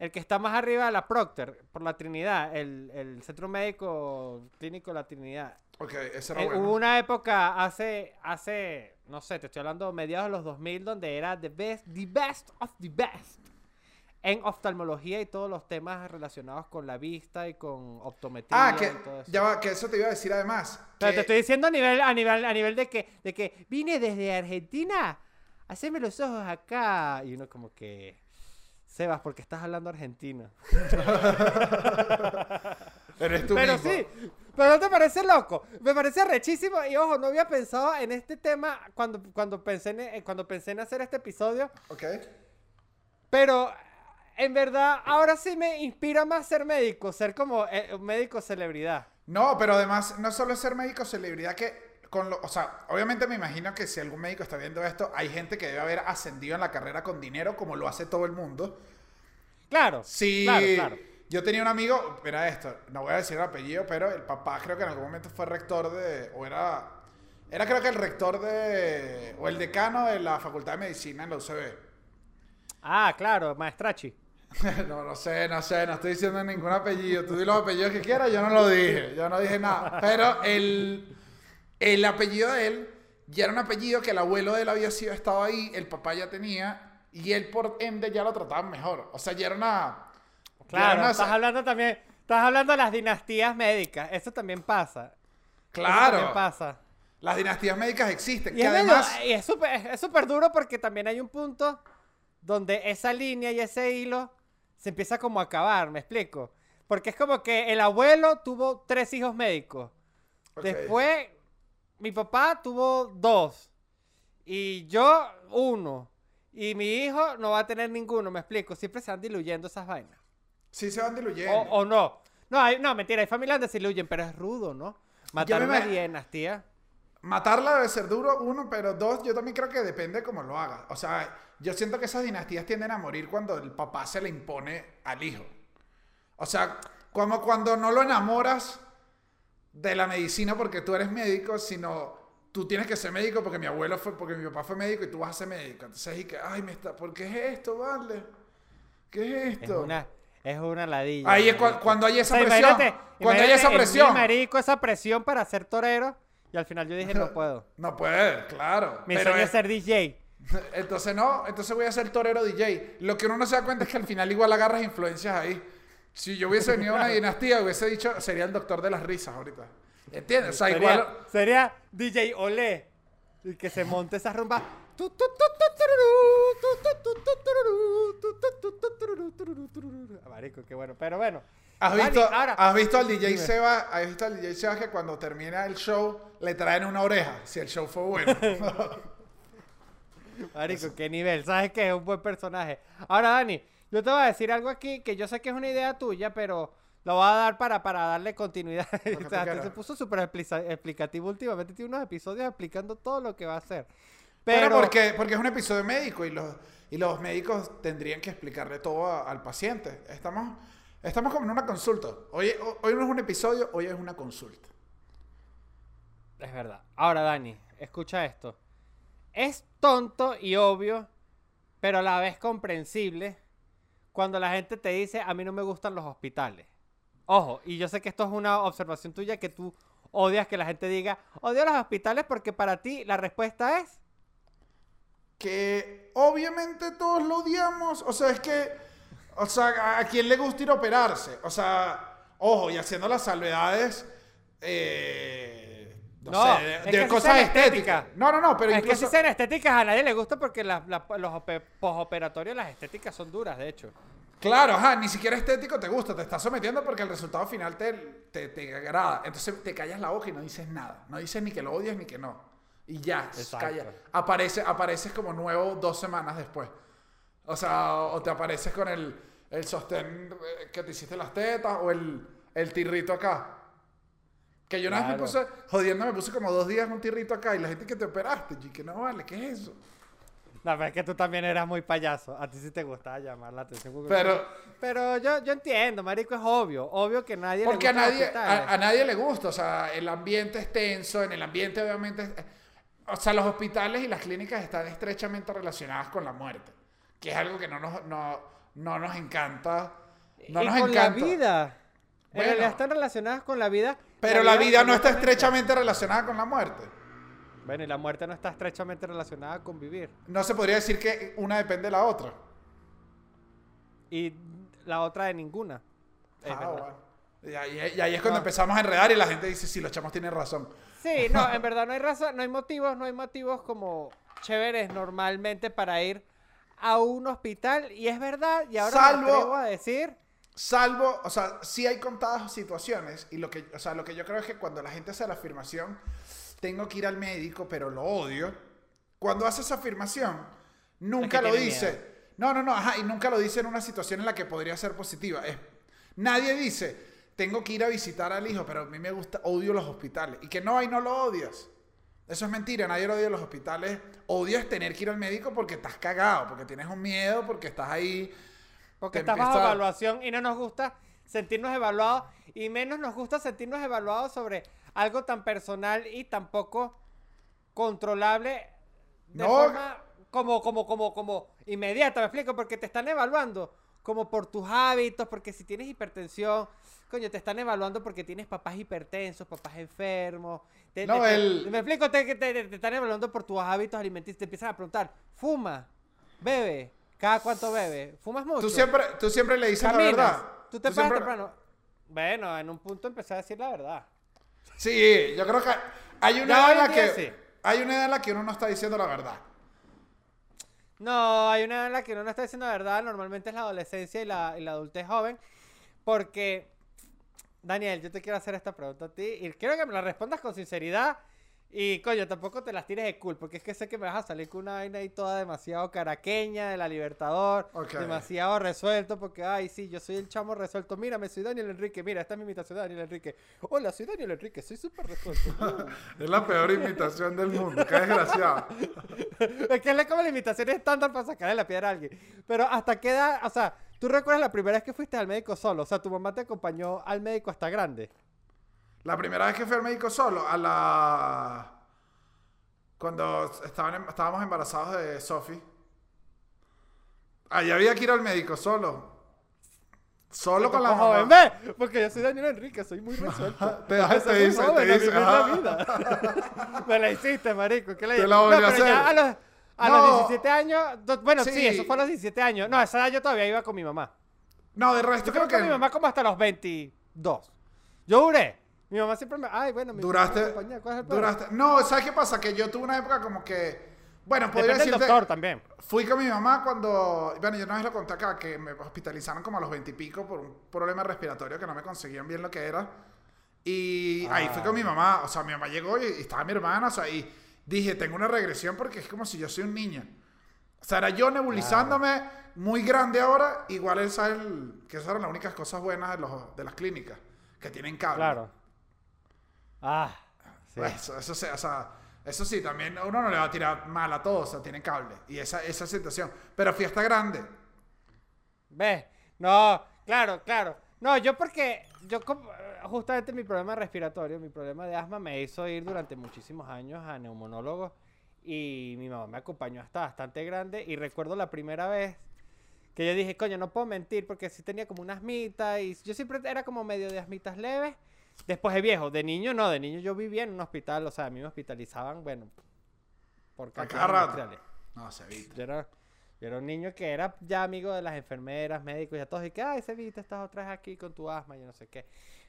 el que está más arriba de la Procter, por la Trinidad, el, el Centro Médico Clínico La Trinidad. Ok, ese era Eh, bueno. Hubo una época hace, hace, no sé, te estoy hablando mediados de los 2000, donde era the best, the best of the best en oftalmología y todos los temas relacionados con la vista y con optometría Ah, que, y todo eso. ya va, que eso te iba a decir además. Pero que- te estoy diciendo a nivel, a nivel, a nivel de que, de que vine desde Argentina, haceme los ojos acá. Y uno como que, Sebas, porque estás hablando argentino. Eres tú pero mismo. sí, pero no te parece loco. Me parece rechísimo. Y ojo, no había pensado en este tema cuando, cuando, pensé, en, eh, cuando pensé en hacer este episodio. Ok. Pero en verdad, ahora sí me inspira más ser médico, ser como eh, un médico celebridad. No, pero además, no solo ser médico celebridad que. Con lo, o sea, obviamente me imagino que si algún médico está viendo esto, hay gente que debe haber ascendido en la carrera con dinero, como lo hace todo el mundo. Claro. Sí, Claro, claro. yo tenía un amigo, mira esto, no voy a decir el apellido, pero el papá creo que en algún momento fue rector de, o era, era creo que el rector de, o el decano de la Facultad de Medicina en la UCB. Ah, claro, maestrachi. no, no sé, no sé, no estoy diciendo ningún apellido. Tú di los apellidos que quieras, yo no lo dije, yo no dije nada. Pero el, el apellido de él ya era un apellido que el abuelo de él había sido, estado ahí, el papá ya tenía, y él por ende ya lo trataban mejor. O sea, ya era una... era Claro, una- estás hablando también, estás hablando de las dinastías médicas. Eso también pasa. Eso Claro. también pasa. Las dinastías médicas existen. Y que es, medio- además. y es súper es súper duro porque también hay un punto donde esa línea y ese hilo se empieza como a acabar, ¿me explico? Porque es como que el abuelo tuvo tres hijos médicos. Después, mi papá tuvo dos. Y yo, uno. Y mi hijo no va a tener ninguno, me explico. Siempre se van diluyendo esas vainas. Sí se van diluyendo. O, o no. No, hay- no, mentira, hay familias donde se diluyen, pero es rudo, ¿no? Matar una dinastía. Matarla debe ser duro, uno, pero dos, yo también creo que depende de cómo lo haga. O sea, yo siento que esas dinastías tienden a morir cuando el papá se le impone al hijo. O sea, como cuando no lo enamoras de la medicina porque tú eres médico, sino tú tienes que ser médico porque mi abuelo fue, porque mi papá fue médico y tú vas a ser médico. Entonces, y que, ay, me está, ¿por qué es esto, vale? ¿Qué es Es esto? una, es una ladilla. Ahí es cuando hay esa O sea, presión. imagínate- cuando hay esa presión. marico, esa presión para ser torero. Y al final yo dije, no puedo. No puede, claro. Mi sueño es es- ser DJ. Entonces no, entonces voy a ser torero DJ. Lo que uno no se da cuenta es que al final igual agarras influencias ahí. Si yo hubiese venido a una dinastía, hubiese dicho, sería el doctor de las risas ahorita. ¿Entiendes? O sea, sería, igual... sería DJ Olé. Y que se monte esa rumba. Marico, qué bueno. Pero bueno. ¿Has Dani, visto, ahora- ¿Has visto al DJ Dime. Seba? ¿Has visto al DJ Seba que cuando termina el show le traen una oreja? Si el show fue bueno. Marico, qué nivel. ¿Sabes qué? Es un buen personaje. Ahora, Dani, yo te voy a decir algo aquí que yo sé que es una idea tuya, pero lo voy a dar para, para darle continuidad. que o sea, se puso súper explica- explicativo últimamente. Tiene unos episodios explicando todo lo que va a hacer. Pero, Pero, porque, porque es un episodio médico y los, y los médicos tendrían que explicarle todo a- al paciente. Estamos, estamos como en una consulta. Hoy, hoy no es un episodio, hoy es una consulta. Es verdad. Ahora, Dani, escucha esto. Es tonto y obvio, pero a la vez comprensible, cuando la gente te dice, a mí no me gustan los hospitales. Ojo, y yo sé que esto es una observación tuya que tú odias que la gente diga, odio los hospitales porque para ti la respuesta es... Que obviamente todos lo odiamos. O sea, es que. O sea, ¿a- ¿a quién le gusta ir a operarse? O sea, ojo, y haciendo las salvedades. eh, no, No, sé, de, cosas estéticas. estética. No, no, no, pero es que incluso. si sean estéticas a nadie le gusta porque las- las- los ope- posoperatorios, las estéticas son duras, de hecho. Claro, ajá, ni siquiera estético te gusta, te estás sometiendo porque el resultado final te, te, te agrada. Entonces te callas la boca y no dices nada. No dices ni que lo odias ni que no. Y ya, Exacto. calla. Aparece, apareces como nuevo dos semanas después. O sea, o te apareces con el, el sostén eh, que te hiciste las tetas o el, el tirrito acá. Que yo una vez me puse, jodiendo, me puse como dos días un tirrito acá y la gente que te operaste, y que no vale, ¿qué es eso? No, pero es que tú también eras muy payaso. A ti sí te gustaba llamar la atención. porque- Pero, Pero yo, yo entiendo, marico, es obvio. Obvio que nadie Porque a le gusta nadie, hospitales. a, a nadie le gusta, o sea, el ambiente es tenso, en el ambiente obviamente, es- o sea, los hospitales y las clínicas están estrechamente relacionadas con la muerte, que es algo que no nos, no, no nos encanta, no y nos con encanta. la vida. En Bueno. realidad están relacionadas con la vida. Pero la vida no está estrechamente relacionada con la muerte. Bueno, y la muerte no está estrechamente relacionada con vivir. No se podría decir que una depende de la otra. Y la otra de ninguna. Es Ah, bueno. Y ahí, y ahí es cuando empezamos a enredar y la gente dice, sí, los chamos tienen razón. Sí, no, en verdad no hay razón, no hay motivos, no hay motivos como chéveres normalmente para ir a un hospital. Y es verdad, y ahora Salvo- me atrevo a decir. Salvo, o sea, sí hay contadas situaciones y lo que, o sea, lo que yo creo es que cuando la gente hace la afirmación, tengo que ir al médico, pero lo odio, cuando hace esa afirmación, nunca lo dice. miedo. No, no, no, ajá, y nunca lo dice en una situación en la que podría ser positiva. Es, nadie dice, tengo que ir a visitar al hijo, pero a mí me gusta, odio los hospitales. Y que no, ahí no lo odias. Eso es mentira, nadie lo odia los hospitales. Odias tener que ir al médico porque estás cagado, porque tienes un miedo, porque estás ahí. Porque te está bajo empieza- evaluación y no nos gusta sentirnos evaluados y menos nos gusta sentirnos evaluados sobre algo tan personal y tan poco controlable de No. forma como, como, como, como inmediata, me explico, porque te están evaluando como por tus hábitos, porque si tienes hipertensión, coño, te están evaluando porque tienes papás hipertensos, papás enfermos. te- No, te- el- Me explico, te, te, te- te están evaluando por tus hábitos alimenticios, te empiezan a preguntar, fuma, bebe, cada cuánto bebe, fumas mucho. Tú siempre, tú siempre le dices la Caminas. verdad. Tú te paras siempre- temprano. Bueno, en un punto empecé a decir la verdad. Sí, yo creo que hay una edad en la que sí. hay una edad en la que uno no está diciendo la verdad. No, hay una edad en la que uno no está diciendo la verdad. Normalmente es la adolescencia y la, y la adultez joven. Porque, Daniel, yo te quiero hacer esta pregunta a ti. Y quiero que me la respondas con sinceridad. Y, coño, tampoco te las tires de cool. Porque es que sé que me vas a salir con una vaina ahí toda demasiado caraqueña de la Libertador. Demasiado resuelto. Porque, ay, sí, yo soy el chamo resuelto. Mírame, soy Daniel Enrique. Mira, esta es mi imitación de Daniel Enrique. Hola, soy Daniel Enrique. Soy súper resuelto. Es la peor imitación del mundo. Qué desgraciado. Es que es como la imitación estándar para sacarle la piedra a alguien. Pero hasta qué edad, o sea, ¿tú recuerdas la primera vez que fuiste al médico solo? O sea, tu mamá te acompañó al médico hasta grande. La primera vez que fui al médico solo, a la. Cuando estaban em- estábamos embarazados de Sophie. Allá había que ir al médico solo. Solo con la joven, mamá. ve, porque yo soy Daniel Enrique, soy muy resuelto. Te das- te dice, joven te dice. Me la hiciste, marico. ¿Qué le Te la volví a ya hacer. a los, A No. los 17 años. do- Bueno, sí. Sí. eso fue a los 17 años. No, a esa edad yo todavía iba con mi mamá. No, de resto Yo creo creo que que mi mamá como hasta los 22. Yo duré. Mi mamá siempre me. Ay, bueno, mi duraste, mi compañía, ¿cuál es el duraste. No, ¿sabes qué pasa? Que yo tuve una época como que, bueno, podría Depende decirte, doctor también. fui con mi mamá cuando, bueno, yo una vez lo conté acá, que me hospitalizaron como a los 20 y pico por un problema respiratorio que no me conseguían bien lo que era. Y ahí fui con mi mamá, o sea, mi mamá llegó y, y estaba mi hermana, o sea, y dije, tengo una regresión porque es como si yo soy un niño. O sea, era yo nebulizándome muy grande ahora, igual esa es el, que esas eran las únicas cosas buenas de, los, de las clínicas, que tienen cable. Claro. Ah. Sí. Pues, Eso, eso, sí, o sea, eso sí, también uno no le va a tirar mal a todos, o sea, tienen cable. Y esa, esa situación. Pero fiesta grande. ¿Ves? No, claro, claro. No, yo porque, yo justamente mi problema respiratorio, mi problema de asma me hizo ir durante muchísimos años a neumonólogo y mi mamá me acompañó hasta bastante grande y recuerdo la primera vez que yo dije, coño, no puedo mentir porque sí tenía como una asmita y yo siempre era como medio de asmitas leves. Después de viejo, de niño no, de niño yo vivía en un hospital, o sea, a mí me hospitalizaban, bueno, por A causas cada rato. industriales. No, se evita. Yo era, yo era un niño que era ya amigo de las enfermeras, médicos y a todos. Y que, ay, Sevita, estás otra vez aquí con tu asma y no sé qué.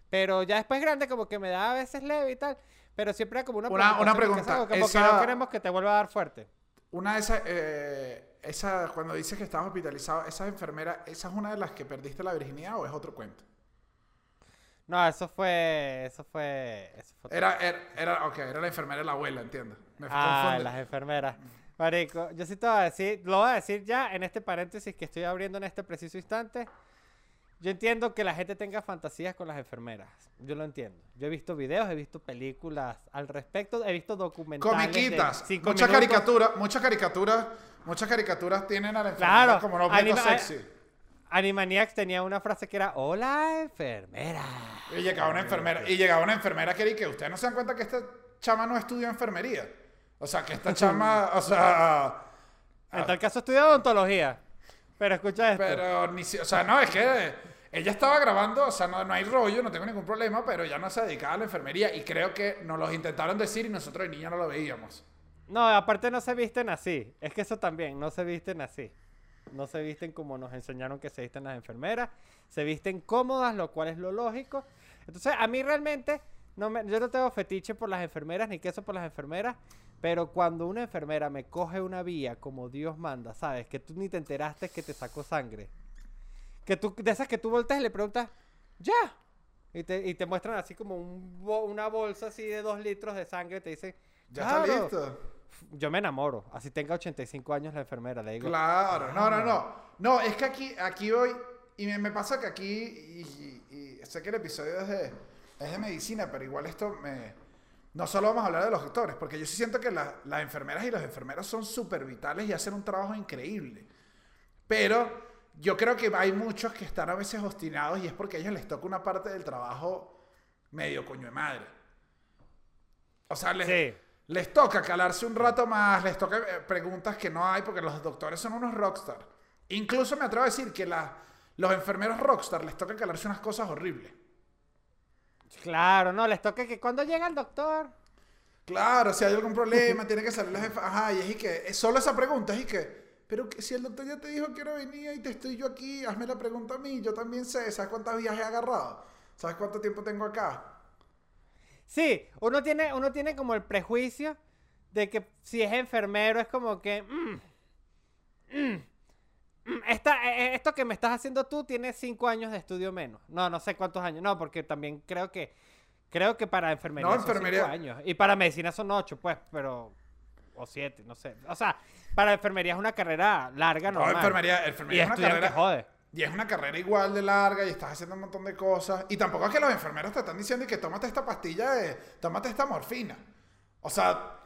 Pero ya después grande como que me da a veces leve y tal. Pero siempre era como una, Una- una pregunta, Como que no queremos que te vuelva a dar fuerte. Una de esas, eh, esa, cuando dices que estabas hospitalizado, ¿esas enfermeras, esa es una de las que perdiste la virginidad o es otro cuento? No, eso fue, eso fue, eso fue. Era, era, era, ok, era la enfermera de la abuela, entiendo. Me Ah, confunde. las enfermeras. Marico, yo sí te voy a decir, lo voy a decir ya en este paréntesis que estoy abriendo en este preciso instante. Yo entiendo que la gente tenga fantasías con las enfermeras. Yo lo entiendo. Yo he visto videos, he visto películas al respecto, he visto documentales. Comiquitas, muchas caricaturas, muchas caricaturas, muchas caricaturas tienen a la enfermera Claro, como un objeto anima- sexy. Animaniacs tenía una frase que era: Hola, enfermera. Y llegaba una enfermera, y llegaba una enfermera que era que ustedes no se dan cuenta que esta chama no estudió enfermería. O sea, que esta chama, o sea, En tal caso estudia odontología. Pero escucha esto. pero ni si- o sea, no, es que ella estaba grabando, o sea, no, no hay rollo, no tengo ningún problema, pero ya no se dedicaba a la enfermería y creo que nos los intentaron decir y nosotros de niños no lo veíamos. No, aparte no se visten así. Es que eso también, no se visten así. No se visten como nos enseñaron que se visten las enfermeras. Se visten cómodas, lo cual es lo lógico. Entonces, a mí realmente, no me- yo no tengo fetiche por las enfermeras ni queso por las enfermeras. Pero cuando una enfermera me coge una vía como Dios manda, ¿sabes? Que tú ni te enteraste que te sacó sangre. Que tú, de esas que tú volteas y le preguntas, ¡ya! Y te, y te muestran así como un una bolsa así de dos litros de sangre. Te dicen, ¿Ya está listo? Yo me enamoro. Así tenga 85 años la enfermera, le digo. Claro, no, no, no. No, es que aquí, aquí voy, y me, me pasa que aquí, y, y- y sé que el episodio es de, es de medicina, pero igual esto me... No solo vamos a hablar de los doctores, porque yo sí siento que la- las enfermeras y los enfermeros son súper vitales y hacen un trabajo increíble. Pero yo creo que hay muchos que están a veces obstinados y es porque a ellos les toca una parte del trabajo medio coño de madre. O sea, les, Sí. Les toca calarse un rato más, les toca eh, preguntas que no hay porque los doctores son unos rockstar. Incluso me atrevo a decir que la- los enfermeros rockstar les toca calarse unas cosas horribles. Claro, no, les toca que cuando llega el doctor. Claro, si hay algún problema, tiene que salir la jefa. Ajá, y es y que, es solo esa pregunta, es y que, pero que si el doctor ya te dijo que no venía y te estoy yo aquí, hazme la pregunta a mí, yo también sé, ¿sabes cuántas vías he agarrado? ¿Sabes cuánto tiempo tengo acá? Sí, uno tiene, uno tiene como el prejuicio de que si es enfermero es como que. mm, mm, mm, esta- eh, eh, esto que me estás haciendo tú tiene cinco años de estudio menos. No, no sé cuántos años. No, porque también creo que. Creo que para enfermería No, son cinco enfermería- años. Y para medicina son ocho, pues, pero. O siete, no sé. O sea, para enfermería es una carrera larga, No, normal. enfermería, Y enfermería es una estudiar que carrera. jode. Y es una carrera igual de larga y estás haciendo un montón de cosas. Y tampoco es que los enfermeros te están diciendo que tómate esta pastilla de. tómate esta morfina. O sea,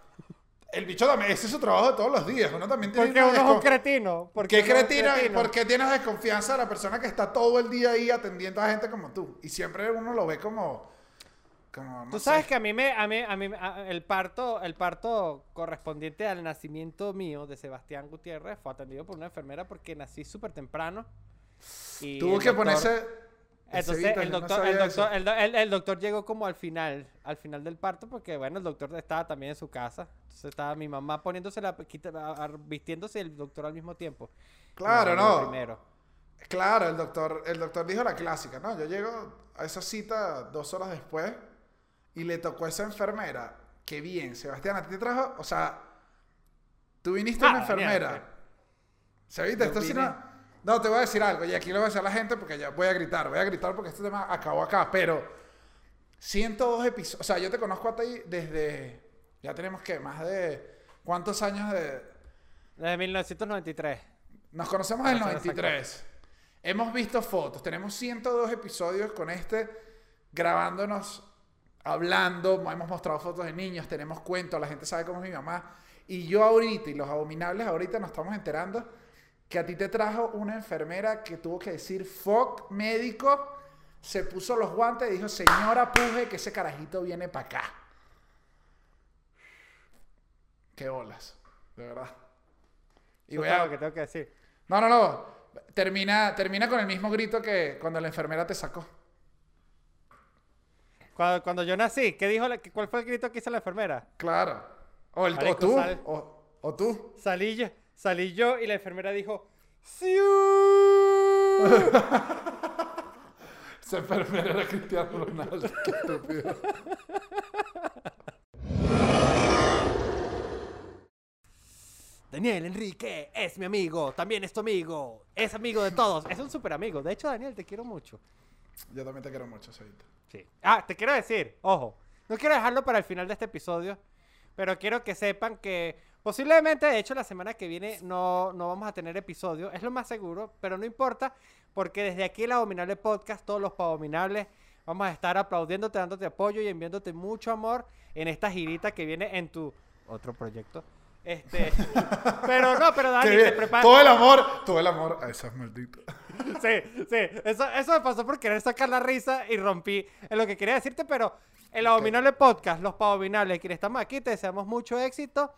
el bicho también. Ese es su trabajo de todos los días. Uno también tiene. Porque uno es un cretino. ¿Por porque qué cretina? cretino. ¿Por qué tienes desconfianza de la persona que está todo el día ahí atendiendo a gente como tú? Y siempre uno lo ve como. como no Tú sé. sabes que a mí me, a mí, a mí, a- el parto, el parto correspondiente al nacimiento mío de Sebastián Gutiérrez fue atendido por una enfermera porque nací súper temprano. Y Tuvo que doctor- ponerse. Entonces el no doctor, sabía el, doctor, el, el- el doctor llegó como al final, al final del parto, porque bueno, el doctor estaba también en su casa. Entonces estaba mi mamá poniéndose la, a- a- vistiéndose y el doctor al mismo tiempo. Claro, no. Primero. Claro, el doctor, el doctor dijo la clásica, ¿no? Yo llego a esa cita dos horas después y le tocó a esa enfermera. Qué bien, Sebastián, a ti te trajo, o sea, tú viniste Ah, una Daniel, enfermera. ¿Se viste? Yo Esto sí no... No, te voy a decir algo, y aquí lo voy a decir a la gente porque ya voy a gritar, voy a gritar porque este tema acabó acá, pero 102 episodios, o sea, yo te conozco a ti desde, ya tenemos que, más de, ¿cuántos años de, Desde 1993. nos conocemos en el Para ser 93. Hemos visto fotos. Tenemos 102 episodios con este grabándonos, hablando. Hemos mostrado fotos de niños, tenemos cuentos, la gente sabe cómo es mi mamá. Y yo ahorita, y los abominables ahorita nos estamos enterando que a ti te trajo una enfermera que tuvo que decir fuck médico, se puso los guantes y dijo, señora Puje, que ese carajito viene para acá. Qué olas, de verdad. Y voy a, que tengo que decir. no, no, no. Termina, termina con el mismo grito que cuando la enfermera te sacó. Cuando, cuando yo nací, ¿qué dijo la- ¿cuál fue el grito que hizo la enfermera? Claro. O, el, o Marico, tú. sal. O, o tú. Salí yo, salí yo y la enfermera dijo, ¡Siu! Esa enfermera era Cristiano Ronaldo. Qué estúpido. Daniel Enrique es mi amigo, también es tu amigo, es amigo de todos, es un super amigo. De hecho, Daniel, te quiero mucho. Yo también te quiero mucho, Sevita. Sí. Ah, te quiero decir, ojo, no quiero dejarlo para el final de este episodio, pero quiero que sepan que posiblemente, de hecho, la semana que viene no, no vamos a tener episodio, es lo más seguro, pero no importa, porque desde aquí el Abominable Podcast, todos los Abominables, vamos a estar aplaudiéndote, dándote apoyo y enviándote mucho amor en esta girita que viene en tu otro proyecto. Este, pero no, pero Dani, te prepara- Todo el amor, todo el amor a esas malditas. Sí, sí, eso, eso me pasó por querer sacar la risa y rompí en lo que quería decirte, pero el Abominable Podcast, los Abominables, quienes estamos aquí, te deseamos mucho éxito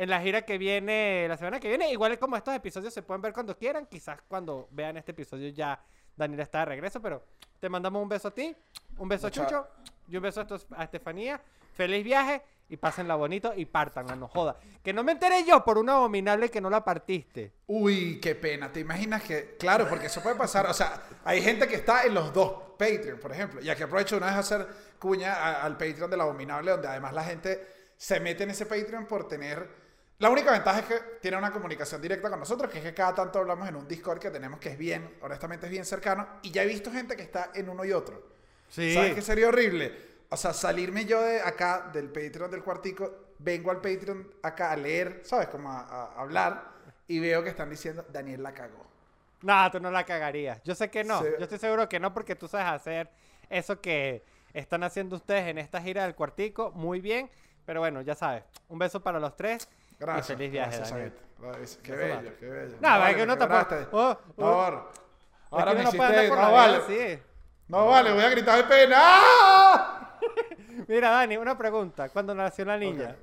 en la gira que viene, la semana que viene. Igual como estos episodios se pueden ver cuando quieran, quizás cuando vean este episodio ya Daniel está de regreso, pero te mandamos un beso a ti, un beso a Chucho y un beso a, Estefanía. Feliz viaje y pásenla bonito y partan, no joda. Que no me enteré yo por un abominable que no la partiste. Uy, qué pena. ¿Te imaginas que.? Claro, porque eso puede pasar. O sea, hay gente que está en los dos Patreon, por ejemplo. Y aquí aprovecho una vez a hacer cuña al Patreon del Abominable, donde además la gente se mete en ese Patreon por tener. La única ventaja es que tiene una comunicación directa con nosotros, que es que cada tanto hablamos en un Discord que tenemos que es bien, honestamente es bien cercano. Y ya he visto gente que está en uno y otro. Sí. ¿Sabes qué sería horrible? O sea, salirme yo de acá, del Patreon del cuartico, vengo al Patreon acá a leer, ¿sabes? Como a, a hablar, y veo que están diciendo, Daniel la cagó. No, tú no la cagarías. Yo sé que no. Sí. Yo estoy seguro que no porque tú sabes hacer eso que están haciendo ustedes en esta gira del cuartico muy bien. Pero bueno, ya sabes. Un beso para los tres. Gracias. Y feliz viaje, gracias, Daniel. Gracias. Qué bello, qué bello. No, es que uno tampoco- oh, No, oh. ahora- ahora me hiciste... por No vale. No vale, voy a gritar de pena. ¡Ah! Mira, Dani, una pregunta. ¿Cuándo nació la niña? Ok.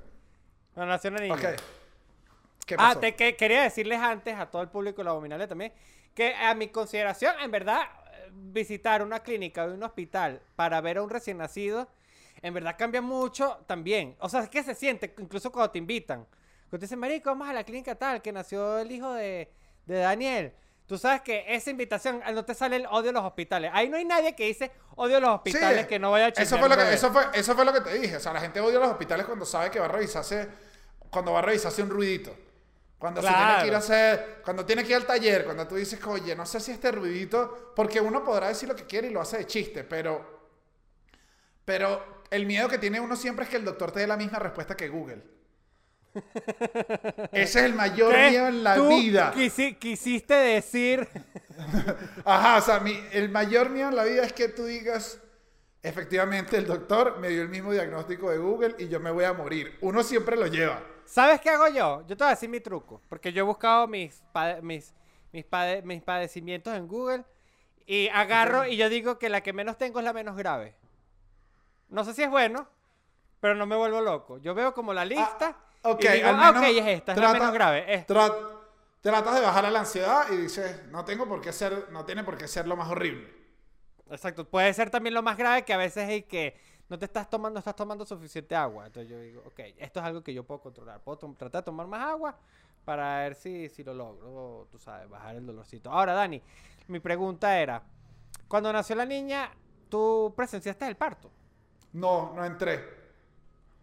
Cuando nació la niña. Ok. ¿Qué Ah, pasó? te, que- quería decirles antes a todo el público la abominable también que a mi consideración, en verdad, visitar una clínica o un hospital para ver a un recién nacido, en verdad cambia mucho también. O sea, es que se siente, incluso cuando te invitan. Cuando te dicen, Marico, vamos a la clínica tal, que nació el hijo de, de Daniel. Tú sabes que esa invitación, ah, no te sale el odio a los hospitales. Ahí no hay nadie que dice odio a los Sí, hospitales, que no vaya a eso fue, lo que, bebé". eso, fue, eso fue lo que te dije. O sea, la gente odia los hospitales cuando sabe que va a revisarse, cuando va a revisarse un ruidito. Cuando se tiene que ir a hacer, cuando tiene que ir al taller, cuando tú dices, oye, no sé si este ruidito, porque uno podrá decir lo que quiere y lo hace de chiste, pero, pero el miedo que tiene uno siempre es que el doctor te dé la misma respuesta que Google. Ese es el mayor ¿Qué? miedo en la Tú vida. quisi- quisiste decir... Ajá, o sea, mi- el mayor miedo en la vida es que tú digas, efectivamente el doctor me dio el mismo diagnóstico de Google y yo me voy a morir. Uno siempre lo lleva. ¿Sabes qué hago yo? Yo te voy a decir mi truco. Porque yo he buscado mis, mis, mis, pade- mis padecimientos en Google y agarro y yo digo que la que menos tengo es la menos grave. No sé si es bueno, pero no me vuelvo loco. Yo veo como la lista Ok, y digo, al ah, menos ok, es esta, es la trata- menos grave. es- Tra- tratas de bajar la ansiedad y dices, no tengo por qué ser, no tiene por qué ser lo más horrible. Exacto. Puede ser también lo más grave que a veces es que no te estás tomando, estás tomando suficiente agua. Entonces yo digo, ok, esto es algo que yo puedo controlar. Puedo tratar de tomar más agua para ver si, si lo logro, tú sabes, bajar el dolorcito. Ahora, Dani, mi pregunta era, cuando nació la niña, tú presenciaste el parto, No, no entré.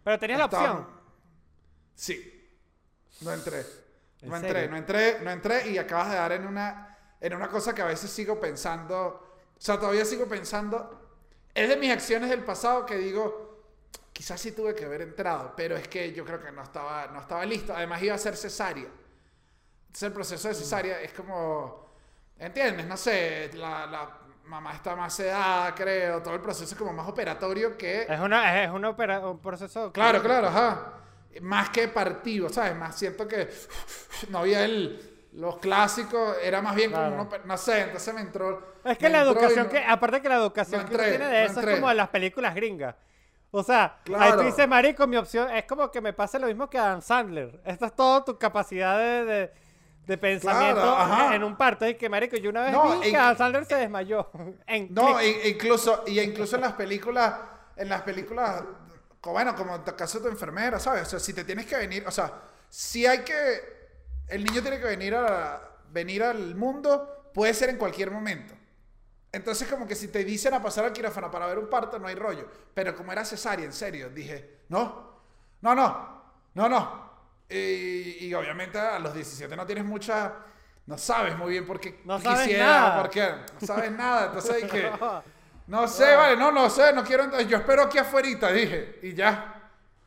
pero tenías la opción. Sí. No entré. ¿En No entré, serio? no entré, no entré y acabas de dar en una, en una cosa que a veces sigo pensando. O sea, todavía sigo pensando. Es de mis acciones del pasado que digo, quizás sí tuve que haber entrado, pero es que yo creo que no estaba, no estaba listo. Además iba a ser cesárea. Entonces el proceso de cesárea es como, ¿entiendes? No sé, la, la mamá está más sedada, creo. Todo el proceso es como más operatorio que... Es, una, es una opera- un proceso... Claro, claro, ajá. Más que partido, ¿sabes? Más siento que no había el, los clásicos, era más bien Claro. como uno, no sé, entonces me entró. Es que la educación no- que, aparte que la educación no que uno tiene de no eso es como de las películas gringas. O sea, ahí Claro. tú dices, marico, mi opción es como que me pase lo mismo que Adam Sandler. Esta es toda tu capacidad de, de, de pensamiento Claro, en un parto. Y que, marico, yo una vez No, vi y- que Adam Sandler se desmayó. en No, e- incluso, y incluso en las películas, en las películas, bueno, como caso de tu enfermera, ¿sabes? O sea, si te tienes que venir, o sea, si hay que, el niño tiene que venir a venir al mundo, puede ser en cualquier momento. Entonces, como que si te dicen a pasar al quirófano para ver un parto, no hay rollo. Pero como era cesárea, en serio, dije, no, no, no, no, no. Y, y obviamente a los 17 no tienes mucha, no sabes muy bien por qué No sabes quisiera, nada. por qué, no sabes nada. Entonces dije, no sé, vale, no, no sé, no quiero entrar. Yo espero aquí afuera, dije, y ya.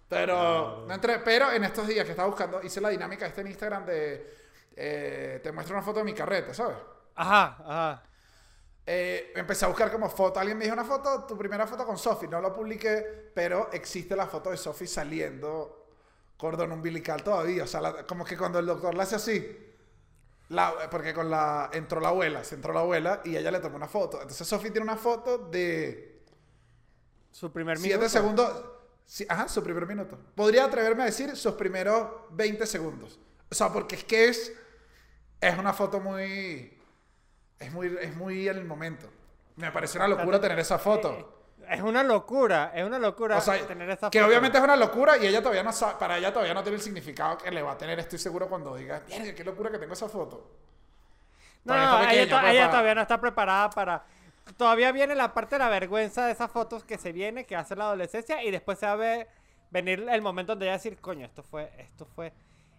Pero no entré. Pero en estos días que estaba buscando, hice la dinámica esta en Instagram de eh, te muestro una foto de mi carreta, ¿sabes? Ajá, ajá. Eh, empecé a buscar como foto. Alguien me dijo una foto, tu primera foto con Sophie. No lo publiqué, pero existe la foto de Sophie saliendo cordón umbilical todavía. O sea, la- como que cuando el doctor la hace así. La, porque con la entró la abuela, se entró la abuela y ella le tomó una foto. Entonces Sophie tiene una foto de Su primer 7 minuto. segundos. Sí, ajá, su primer minuto. Podría atreverme a decir sus primeros 20 segundos. O sea, porque es que es. Es una foto muy. Es muy, es muy en el momento. Me pareció una locura tener esa foto. Es una locura, es una locura O sea, tener esa que foto. obviamente es una locura y ella todavía no sabe, para ella todavía no tiene el significado que le va a tener, estoy seguro, cuando diga, mierda, qué locura que tengo esa foto. No, no, ella, to- ella todavía no está preparada para... Todavía viene la parte de la vergüenza de esas fotos que se viene, que hace la adolescencia, y después se va a ver, venir el momento donde ella va a decir, coño, esto fue, esto fue,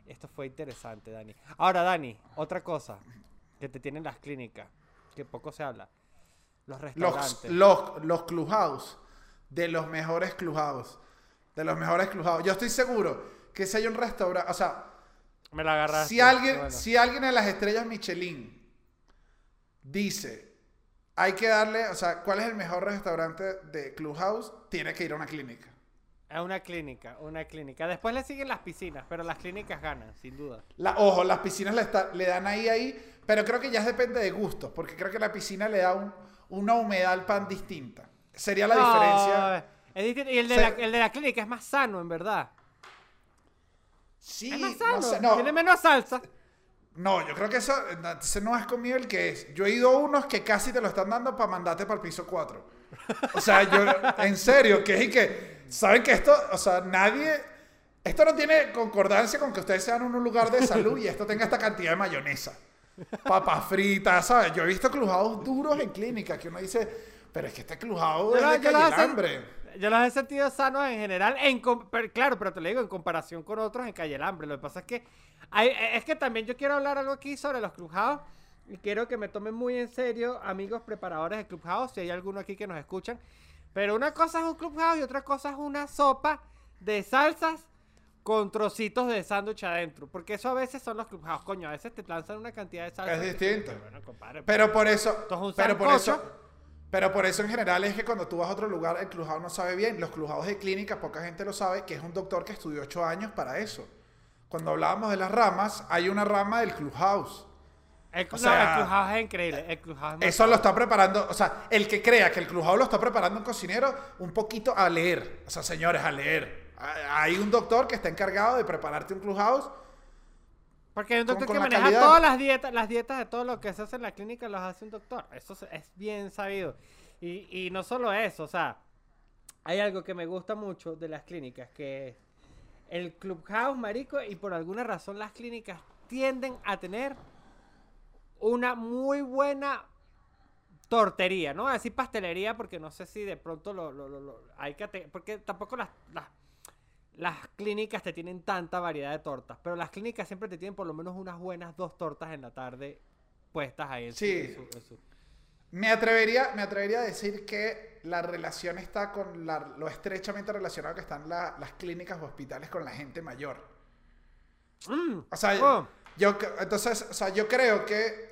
esto fue interesante, Dani. Ahora, Dani, otra cosa que te tienen las clínicas, que poco se habla. Los Los, restaurantes. los, los clubhouse, de los mejores clubhouse, de los mejores clubhouse. Yo estoy seguro que si hay un restaurante, o sea, Me la agarraste. si alguien, bueno. si alguien en las estrellas Michelin dice, hay que darle, o sea, ¿cuál es el mejor restaurante de clubhouse? Tiene que ir a una clínica. Es una clínica, una clínica. Después le siguen las piscinas, pero las clínicas ganan, sin duda. La, ojo, las piscinas le, está- le dan ahí, ahí, pero creo que ya depende de gustos, porque creo que la piscina le da un- una humedad al pan distinta. Sería la No, diferencia. Y el de, Se- la, el de la clínica es más sano, en verdad. Sí, Es más no sano. sé, no. Tiene menos salsa. No, yo creo que eso ese no es conmigo el que es. Yo he ido a unos que casi te lo están dando para mandarte para el piso 4. O sea, yo, en serio, que es que, ¿saben que esto, o sea, nadie, esto no tiene concordancia con que ustedes sean en un lugar de salud y esto tenga esta cantidad de mayonesa, papas fritas, ¿sabes? Yo he visto clujados duros en clínica que uno dice, pero es que este clujado es de he sen- hambre. Yo los he sentido sanos en general. En pero, claro, pero te lo digo, en comparación con otros en Calle el Hambre. Lo que pasa es que hay- es que también yo quiero hablar algo aquí sobre los Clubhouse. Y quiero que me tomen muy en serio, amigos preparadores de Clubhouse, si hay alguno aquí que nos escuchan. Pero una cosa es un Clubhouse y otra cosa es una sopa de salsas con trocitos de sándwich adentro. Porque eso a veces son los Clubhouse. Coño, a veces te lanzan una cantidad de salsas. Es distinto. Bueno, compadre, Pero por eso, es un pero por eso, pero por eso en general es que cuando tú vas a otro lugar, el clujado no sabe bien. Los clujados de clínica, poca gente lo sabe, que es un doctor que estudió ocho años para eso. Cuando hablábamos de las ramas, hay una rama del clubhouse. El, O no, sea, el Clubhouse es increíble. El Clubhouse es Eso lo está preparando, o sea, el que crea que el clujado lo está preparando un cocinero, un poquito a leer. O sea, señores, a leer. Ah, Hay un doctor que está encargado de prepararte un clubhouse. Porque hay un doctor con que maneja todas las dietas, las dietas de todo lo que se hace en la clínica los hace un doctor. Eso es- bien sabido. Y, y no solo eso, o sea, hay algo que me gusta mucho de las clínicas, que el Clubhouse, marico, y por alguna razón las clínicas tienden a tener una muy buena tortería, ¿no? Así pastelería, porque no sé si de pronto lo, lo- lo- lo- hay que... porque tampoco las, las, las clínicas te tienen tanta variedad de tortas, pero las clínicas siempre te tienen por lo menos unas buenas dos tortas en la tarde puestas ahí en su- Sí. en su- en su- Me atrevería, me atrevería a decir que la relación está con la- lo estrechamente relacionado que están la- las clínicas o hospitales con la gente mayor. Mm, O sea, oh, yo, entonces, o sea, yo creo que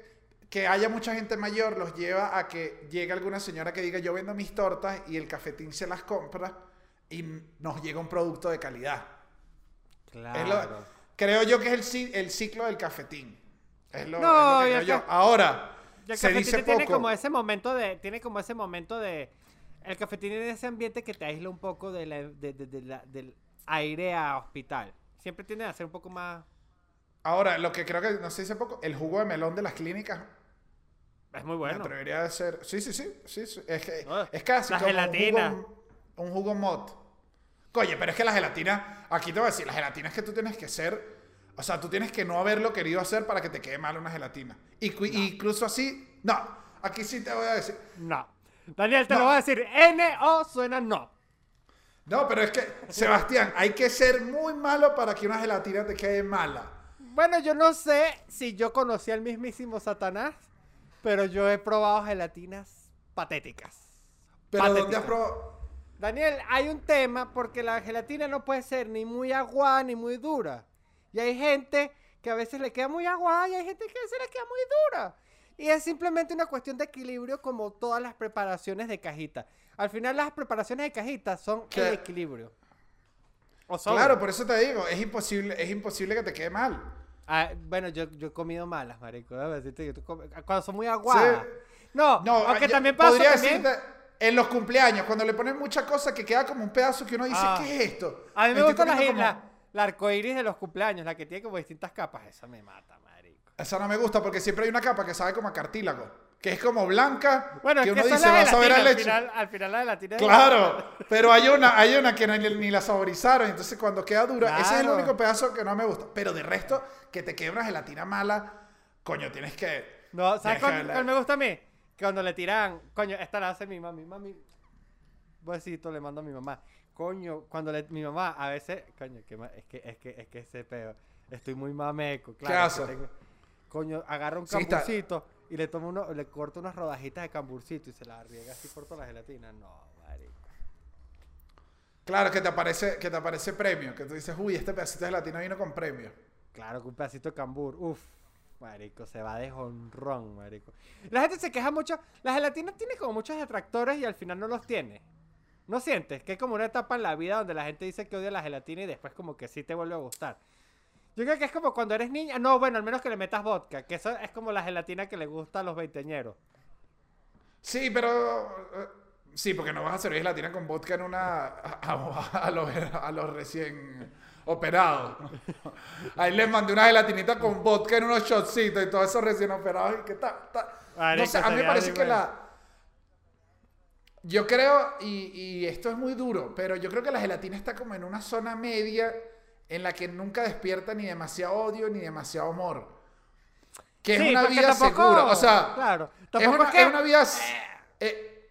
que haya mucha gente mayor los lleva a que llegue alguna señora que diga yo vendo mis tortas y el cafetín se las compra y nos llega un producto de calidad. claro. Es lo- creo yo que es el, el ciclo del cafetín. Es lo, No, es lo que creo yo. Ahora, el se dice tiene poco. como ese momento de. Tiene como ese momento de. El cafetín tiene ese ambiente que te aísla un poco de la- de- de- la- del aire a hospital. Siempre tiende a ser un poco más. Ahora, lo que creo que, no sé si hace poco, el jugo de melón de las clínicas Es muy me bueno. atrevería a ser. Sí, sí, sí. sí, sí. Es, que, No, es casi la como gelatina. un jugo, un jugo mod. Oye, pero es que la gelatina, aquí te voy a decir, la gelatina es que tú tienes que ser. O sea, tú tienes que no haberlo querido hacer para que te quede mal una gelatina. Y, Incluso así, no, aquí sí te voy a decir. No. Daniel, te No. lo voy a decir. N-O suena no. No, pero es que, Sebastián, hay que ser muy malo para que una gelatina te quede mala. Bueno, yo no sé si yo conocí al mismísimo Satanás, pero yo he probado gelatinas patéticas. Pero ¿dónde Patéticas. has probado? Daniel, hay un tema porque la gelatina no puede ser ni muy aguada ni muy dura. Y hay gente que a veces le queda muy aguada y hay gente que a veces le queda muy dura. Y es simplemente una cuestión de equilibrio como todas las preparaciones de cajita. Al final las preparaciones de cajita son ¿Qué? el equilibrio. O son. Claro, por eso te digo, es imposible, es imposible que te quede mal. Ah, bueno, yo, yo he comido malas, marico. Cuando son muy aguadas. Sí. No, No, aunque también pasa podría también- decirte, en los cumpleaños, cuando le ponen mucha cosa que queda como un pedazo que uno dice, Ah. ¿qué es esto? A mí me, estoy gusta la, comiendo la, como- la arcoíris de los cumpleaños, la que tiene como distintas capas. Esa me mata, marico. Esa no me gusta porque siempre hay una capa que sabe como a cartílago, que es como blanca, Bueno, que es que uno dice, la va a saber a Al leche. final, al final la gelatina es- Claro, pero hay una, hay una que ni, ni la saborizaron, entonces cuando queda dura, ese es el Claro. único pedazo que no me gusta. Pero de resto, que te quede una gelatina mala, coño, tienes que... No, ¿sabes cuál, cuál me gusta a mí? Cuando le tiran, coño, esta la hace mi mami, mami. Besito le mando a mi mamá. Coño, cuando le, mi mamá a veces, coño, que es que es que es que ese peo. Estoy muy mameco, claro. que hace? tengo- coño, agarra un Sí, camburcito y le toma uno, le corta unas rodajitas de camburcito y se la riega así por toda la gelatina. No, marico. Claro, que te aparece, que te aparece premio, que tú dices, uy, este pedacito de gelatina vino con premio. Claro, que un pedacito de cambur. Uf, marico, se va de jonrón, marico. La gente se queja mucho. La gelatina tiene como muchos detractores y al final no los tiene. ¿No sientes? Que es como una etapa en la vida donde la gente dice que odia la gelatina y después como que sí te vuelve a gustar. Yo creo que es como cuando eres niña. No, bueno, al menos que le metas vodka. Que eso es como la gelatina que le gusta a los veinteañeros. Sí, pero... eh, Sí, porque no vas a servir gelatina con vodka en una... A los, a los recién operados. Ahí les mandé una gelatinita con vodka en unos shotcitos y todos esos recién operados. ¿Y tal? tal. No sé, a mí me parece que la... Yo creo, y, y esto es muy duro, pero yo creo que la gelatina está como en una zona media en la que nunca despierta ni demasiado odio ni demasiado amor. Que es una vida tampoco- segura. O sea, claro, es tampoco una, es que- es una vida. eh,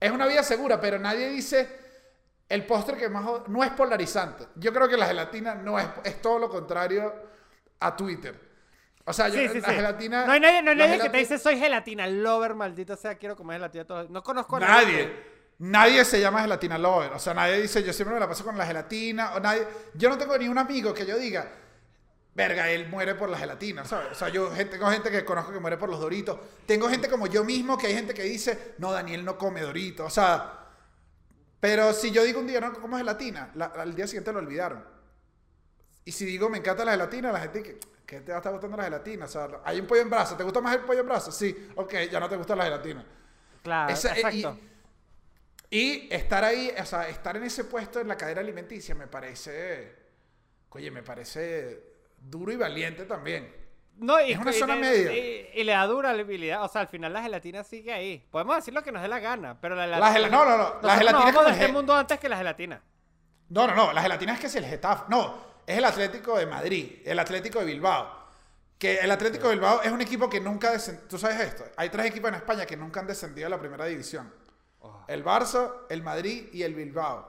es una vida segura, pero nadie dice. El postre que más. No es polarizante. Yo creo que la gelatina no es. Es todo lo contrario a Twitter. O sea, yo, Sí, sí, la sí. gelatina. No hay nadie, no hay nadie que te dice soy gelatina lover, maldita sea, quiero comer gelatina todo. No conozco a nadie. Nadie. Nadie se llama gelatina lover. O sea, nadie dice yo siempre me la paso con la gelatina. O nadie. Yo no tengo ni un amigo que yo diga. Verga, él muere por la gelatina, ¿sabes? O sea, yo gente, tengo gente que conozco que muere por los doritos. Tengo gente como yo mismo que hay gente que dice, no, Daniel no come doritos. O sea, pero si yo digo un día no como gelatina, la- al día siguiente lo olvidaron. Y si digo me encanta la gelatina, la gente que, ¿qué te va a estar gustando la gelatina? O sea, hay un pollo en brasa, ¿te gusta más el pollo en brasa? Sí, ok, ya no te gusta la gelatina. Claro, Esa- eh, y- exacto. Y estar ahí, o sea, estar en ese puesto en la cadera alimenticia me parece, oye, me parece duro y valiente también. No, y, Es una y zona media. Y, le da durabilidad. O sea, al final la gelatina sigue ahí. Podemos decir lo que nos dé la gana, pero la, La gel- no, no, no. La gelatina vamos de este ge- mundo antes que la gelatina. No, no, no. La gelatina es que es el Getafe. No, es el Atlético de Madrid, el Atlético de Bilbao. Que el Atlético de Bilbao es un equipo que nunca descendió. ¿Tú sabes esto? Hay tres equipos en España que nunca han descendido a la primera división. Oh. El Barça, el Madrid y el Bilbao.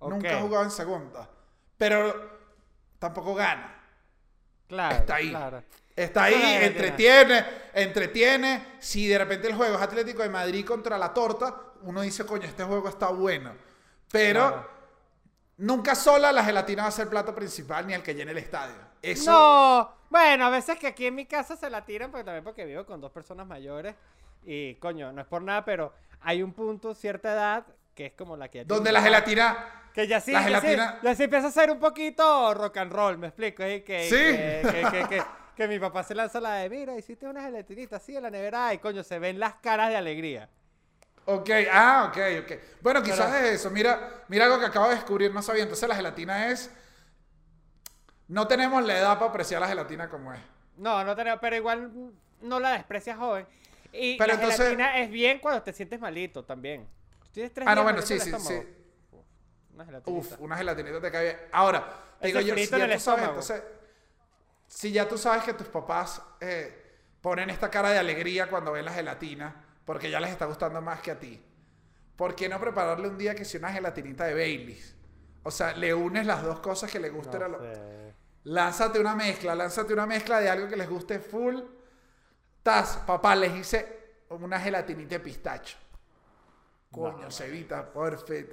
Nunca ha jugado en segunda. Pero tampoco gana. Claro. Está ahí. claro. Está ahí, entretiene, entretiene. Si de repente el juego es Atlético de Madrid contra la torta, uno dice, coño, este juego está bueno. Pero Claro. nunca sola la gelatina va a ser el plato principal ni el que llene el estadio. Eso. No, bueno, a veces que aquí en mi casa se la tiran, porque también porque vivo con dos personas mayores. Y coño, no es por nada, pero hay un punto, cierta edad, que es como la que Donde la gelatina. Que ya sí, la ya sí- gelatina- ya sí empieza a ser un poquito rock and roll, me explico. ¿eh? Que, Sí. que, que, que- que- mi papá se lanza la de, mira, hiciste una gelatinita así en la nevera y coño, se ven las caras de alegría. Ok, ah, ok, ok. Bueno, quizás Pero- es eso. Mira, mira algo que acabo de descubrir, no sabía. Entonces la gelatina es. No tenemos la edad para apreciar la gelatina como es. No, no tenemos, pero igual no la desprecias joven. Y Pero la entonces- gelatina es bien cuando te sientes malito también. Tú Tienes tres Ah, no, bueno, sí, sí, sí. Uf, Una gelatinita. Uf, una gelatinita te cae bien. Ahora, te digo yo, si ya tú sabes, entonces, si ya tú sabes que tus papás eh, ponen esta cara de alegría cuando ven la gelatina, porque ya les está gustando más que a ti, ¿por qué no prepararle un día que sea una gelatinita de Baileys? O sea, le unes las dos cosas que le gusten No a los... Lánzate una mezcla, lánzate una mezcla de algo que les guste full. Tas, papá, les hice una gelatinita de pistacho. Coño, Cevita, por fin,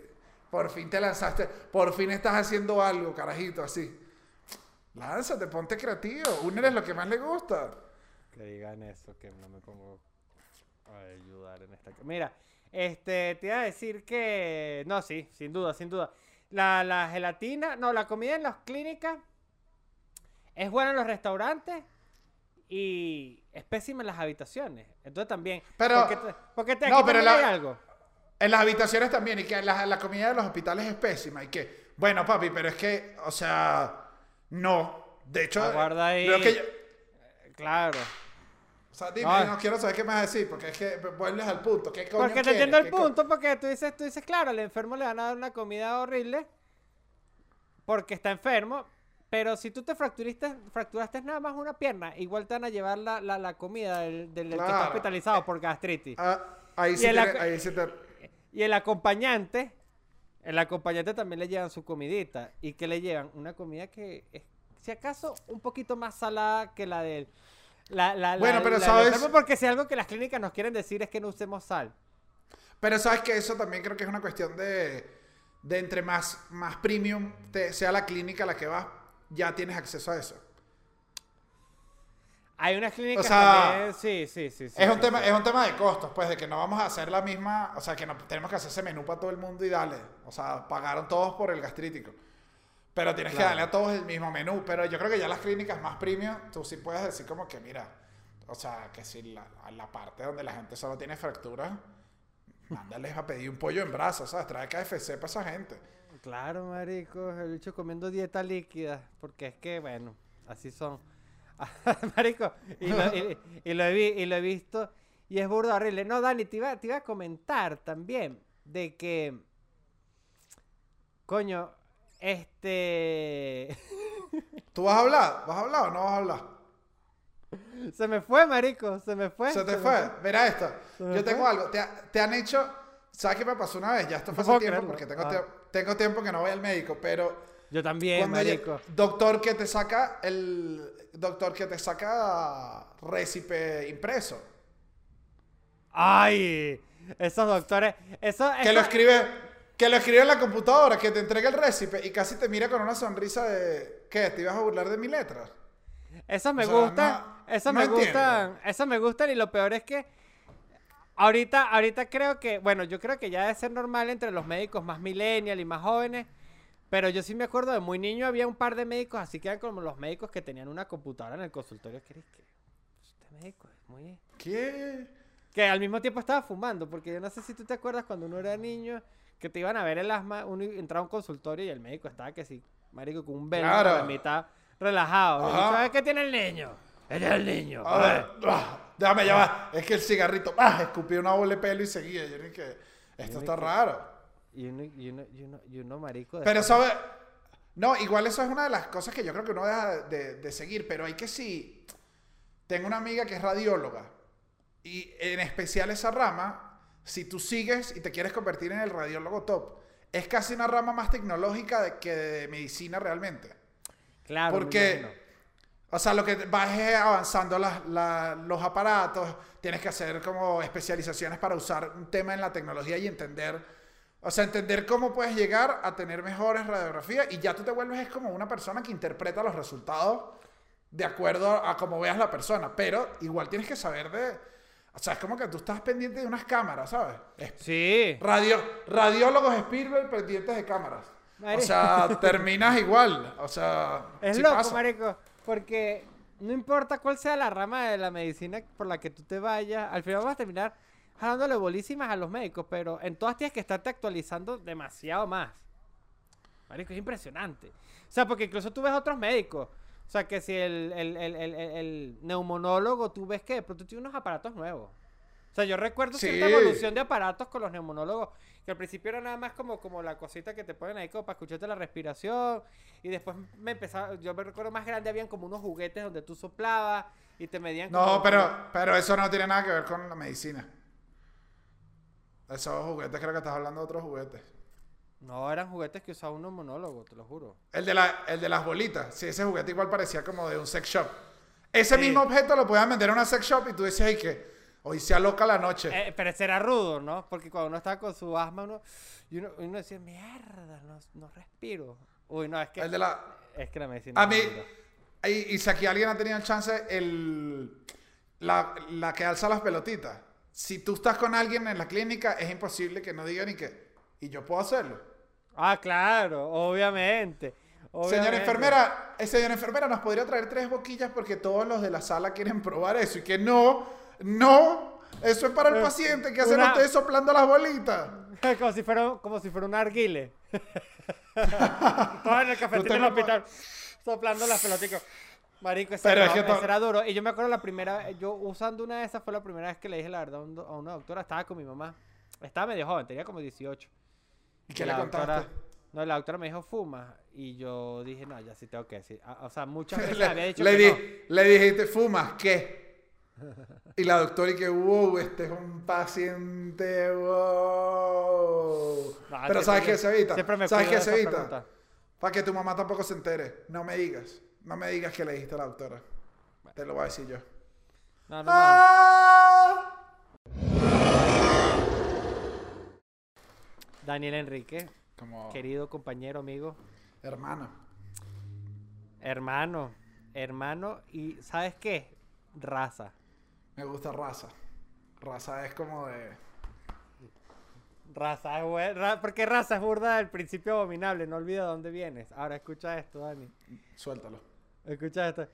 por fin te lanzaste, por fin estás haciendo algo, carajito, así. Lánzate, ponte creativo, úneles lo que más le gusta. Que digan eso, que no me pongo a ayudar en esta. Mira, este, te iba a decir que. No, sí, sin duda, sin duda. La, la gelatina, no, la comida en las clínicas es buena en los restaurantes y es pésima en las habitaciones. Entonces también. Pero- Porque, te- porque te, no, pero la- hay algo. En las habitaciones también, y que la, la comida de los hospitales es pésima, y que, bueno, papi, pero es que, o sea, no. De hecho, Aguarda ahí. que yo- Claro. o sea, dime, no quiero saber qué me vas a decir, porque es que vuelves al punto. ¿Qué coño Porque te entiendo el ¿Qué co- punto, porque tú dices, tú dices, claro, al enfermo le van a dar una comida horrible porque está enfermo, pero si tú te fracturaste, fracturaste nada más una pierna, igual te van a llevar la, la, la comida del, que está hospitalizado por gastritis. Ah, ahí sí, te- ahí sí te- Y el acompañante, el acompañante también le llevan su comidita. ¿Y que le llevan? Una comida que es, si acaso, un poquito más salada que la del... La, la, la- Bueno, pero ¿sabes? porque si algo que las clínicas nos quieren decir es que no usemos sal. Pero sabes que eso también creo que es una cuestión de, de entre más, más premium te- sea la clínica a la que vas, ya tienes acceso a eso. Hay unas clínicas sea, también, sí, sí, sí. sí, es, un sí, tema, es un tema de costos, pues, de que no vamos a hacer la misma, o sea, que no, tenemos que hacer ese menú para todo el mundo y dale. O sea, pagaron todos por el gastrítico. Pero tienes que darle a todos el mismo menú. Pero yo creo que ya las clínicas más premium, tú sí puedes decir como que, mira, o sea, que si la, parte donde la gente solo tiene fracturas, mándales a pedir un pollo en brazos, ¿sabes? Trae KFC para esa gente. Claro, marico, el bicho comiendo dieta líquida, porque es que, bueno, así son. marico, y lo, y- y lo he vi- y lo he visto, y es burdo horrible. No, Dani, te iba, te iba a comentar también de que, coño, este... ¿Tú vas a hablar? ¿Vas a hablar o no vas a hablar? se me fue, marico, se me fue. Se te fue. Mira esto. Yo tengo fue. algo. Te, te han hecho. ¿Sabes qué me pasó una vez? Ya esto fue No hace puedo tiempo creerlo. porque tengo, Ah. tengo tiempo que no voy al médico, pero. Yo también, marico. doctor que te saca el. Doctor que te saca récipe impreso. Ay, esos doctores, eso, Que eso- lo escribe. Que lo escribe en la computadora, que te entrega el récipe y casi te mira con una sonrisa de. ¿Qué? ¿Te ibas a burlar de mi letra? Esos me O sea, gustan, no- me entiendo. gustan, esos me gustan y lo peor es que ahorita, ahorita creo que, bueno, yo creo que ya debe ser normal entre los médicos más millennial y más jóvenes, pero yo sí me acuerdo de muy niño había un par de médicos, así que eran como los médicos que tenían una computadora en el consultorio, eres que este médico es muy ¿Qué? que al mismo tiempo estaba fumando, porque yo no sé si tú te acuerdas cuando uno era niño que te iban a ver el asma, uno entraba a un consultorio y el médico estaba que sí, marico con un velo Claro. por la mitad relajado. ¿Sabes qué tiene el niño? Eres el niño. A ver, ah, déjame va. Es que el cigarrito, ah, escupí una bola de pelo y seguía. Yo dije, esto está raro. Y uno, y uno, y uno, y uno marico. Pero después- sabe, no, igual eso es una de las cosas que yo creo que uno deja de, de seguir, pero hay que sí. Tengo una amiga que es radióloga y en especial esa rama, si tú sigues y te quieres convertir en el radiólogo top, es casi una rama más tecnológica de, que de medicina realmente. Claro. Porque, o sea, lo que vas es avanzando la- los aparatos, tienes que hacer como especializaciones para usar un tema en la tecnología y entender, o sea, entender cómo puedes llegar a tener mejores radiografías y ya tú te vuelves es como una persona que interpreta los resultados de acuerdo a, cómo veas la persona, pero igual tienes que saber de, o sea, es como que tú estás pendiente de unas cámaras, ¿sabes? Es- Sí. Radio, radiólogos Spielberg pendientes de cámaras. O Marico. sea, terminas igual. O sea, Es sí loco, marico, porque no importa cuál sea la rama de la medicina por la que tú te vayas, al final vas a terminar jalándole bolísimas a los médicos, pero en todas tienes que estarte actualizando demasiado más. Marico, es impresionante. O sea, porque incluso tú ves otros médicos. O sea, que si el, el, el, el, neumonólogo, tú ves que de pronto tiene unos aparatos nuevos. O sea, yo recuerdo Sí. cierta evolución de aparatos con los neumonólogos, que al principio era nada más como, como la cosita que te ponen ahí como para escucharte la respiración, y después me empezaba, yo me recuerdo más grande, habían como unos juguetes donde tú soplabas y te medían No, pero, pero eso no tiene nada que ver con la medicina. Esos juguetes, creo que estás hablando de otros juguetes. No, eran juguetes que usaba un neumonólogo, te lo juro. El de, la, el de las bolitas. Sí, ese juguete igual parecía como de un sex shop. Ese Sí. mismo objeto lo puedes vender en una sex shop y tú dices, ay, que hoy se aloca la noche. Eh, pero ese era rudo, ¿no? Porque cuando uno estaba con su asma, uno, y uno, uno decía, mierda, no, no respiro. Uy, no, es que, el de la... es que la medicina... A mí, y, y si aquí alguien ha tenido chance, el, la, la que alza las pelotitas. Si tú estás con alguien en la clínica, es imposible que no diga ni que, y yo puedo hacerlo. Ah, claro, obviamente. Señora enfermera, eh, señora enfermera, ¿nos podría traer tres boquillas porque todos los de la sala quieren probar eso? Y que no, no, eso es para el Eh, paciente, que hacen una- ustedes soplando las bolitas? como si fuera, como si fuera un arguile. Todos en el cafetín del hospital, soplando las pelotitas. Marico, ese, Pero es no, que ese to- era duro. Y yo me acuerdo la primera, yo usando una de esas fue la primera vez que le dije la verdad a una doctora. Estaba con mi mamá. Estaba medio joven, tenía como 18. ¿Y qué le doctora- contaste? no, la doctora me dijo fuma. Y yo dije, no, ya sí tengo que decir. Ah, O sea, muchas veces Le, había dicho le que di- no. le dijiste, ¿fumas qué? Y la doctora y que, wow, este es un paciente, wow. No, Pero ¿sabes qué se evita? siempre me ¿Sabes qué se evita? Para que tu mamá tampoco se entere. No me digas. No me digas que le dijiste a la doctora. Te lo voy a decir yo. No, no, no. ¡Ah! Daniel Enrique, Como querido compañero, amigo, hermano. hermano, hermano y ¿sabes qué? Raza. Me gusta raza. Raza es como de... Raza es buena, porque raza es burda del principio abominable, no olvida de dónde vienes. Ahora escucha esto, Dani. Suéltalo. Escucha esto.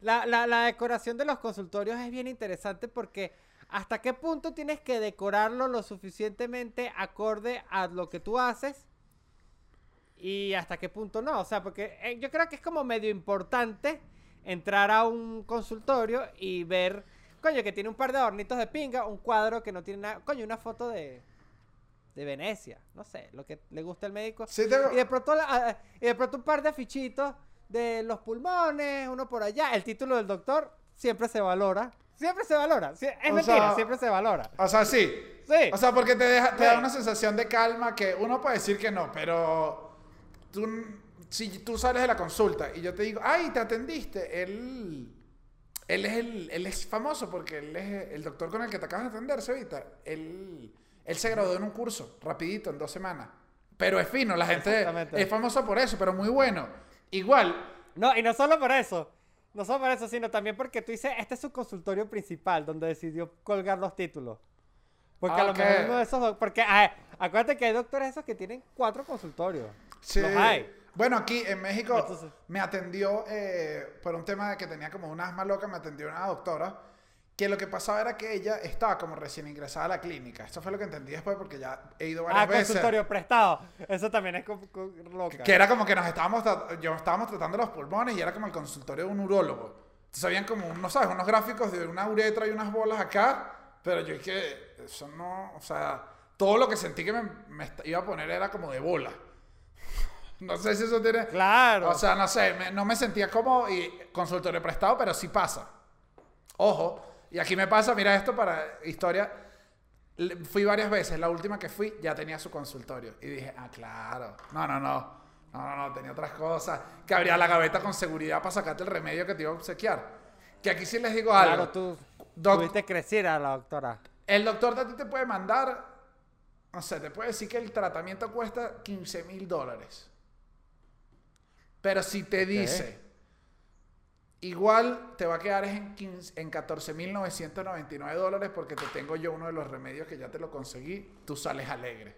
La, la, la decoración de los consultorios es bien interesante porque hasta qué punto tienes que decorarlo lo suficientemente acorde a lo que tú haces y hasta qué punto no. O sea, porque eh, yo creo que es como medio importante entrar a un consultorio y ver, coño, que tiene un par de adornitos de pinga, un cuadro que no tiene nada, coño, una foto de, de Venecia, no sé, lo que le gusta al médico. Sí, tengo... Y de pronto, la- ah, y de pronto un par de afichitos de los pulmones, uno por allá. El título del doctor siempre se valora. Siempre se valora. Es O mentira, sea- siempre se valora. O sea, sí. Sí. O sea, porque te, deja, te Sí. da una sensación de calma que uno puede decir que no, pero tú, si tú sales de la consulta y yo te digo, ay, te atendiste, él, él, es, el, él es famoso porque él es el doctor con el que te acabas de atender, Sevita. Él, él se graduó en un curso, rapidito, en dos semanas. Pero es fino, la gente es famosa por eso, pero muy bueno. Igual, No, y no solo por eso. No solo por eso, sino también porque tú dices, este es su consultorio principal, donde decidió colgar los títulos. Porque a lo mejor uno de esos... Porque ah, acuérdate que hay doctores esos que tienen cuatro consultorios. Sí. Los hay. Bueno, aquí en México Entonces- me atendió, eh, por un tema de que tenía como una asma loca, me atendió una doctora, que lo que pasaba era que ella estaba como recién ingresada a la clínica. Eso fue lo que entendí después porque ya he ido varias Ah, veces. consultorio prestado. Eso también es loca. Que era como que nos estábamos, yo estábamos tratando los pulmones y era como el consultorio de un urólogo. sabían como, no sabes, unos gráficos de una uretra y unas bolas acá, pero yo es que eso no, o sea, todo lo que sentí que me, me iba a poner era como de bola. No sé si eso tiene... Claro. O sea, no sé, me- no me sentía como y consultorio prestado, pero sí pasa. Ojo, y aquí me pasa, mira esto para historia. Fui varias veces, la última que fui ya tenía su consultorio. Y dije, ah, claro. No, no, no. No, no, no, tenía otras cosas. Que abría la gaveta con seguridad para sacarte el remedio que te iba a obsequiar. Que aquí sí les digo algo. claro, tú tuviste crecer a la doctora. El doctor de ti te puede mandar, no sé, te puede decir que el tratamiento cuesta 15 mil dólares. Pero si te dice, igual te va a quedar en, 15 en 14 mil 999 dólares porque te tengo yo uno de los remedios que ya te lo conseguí, tú sales alegre.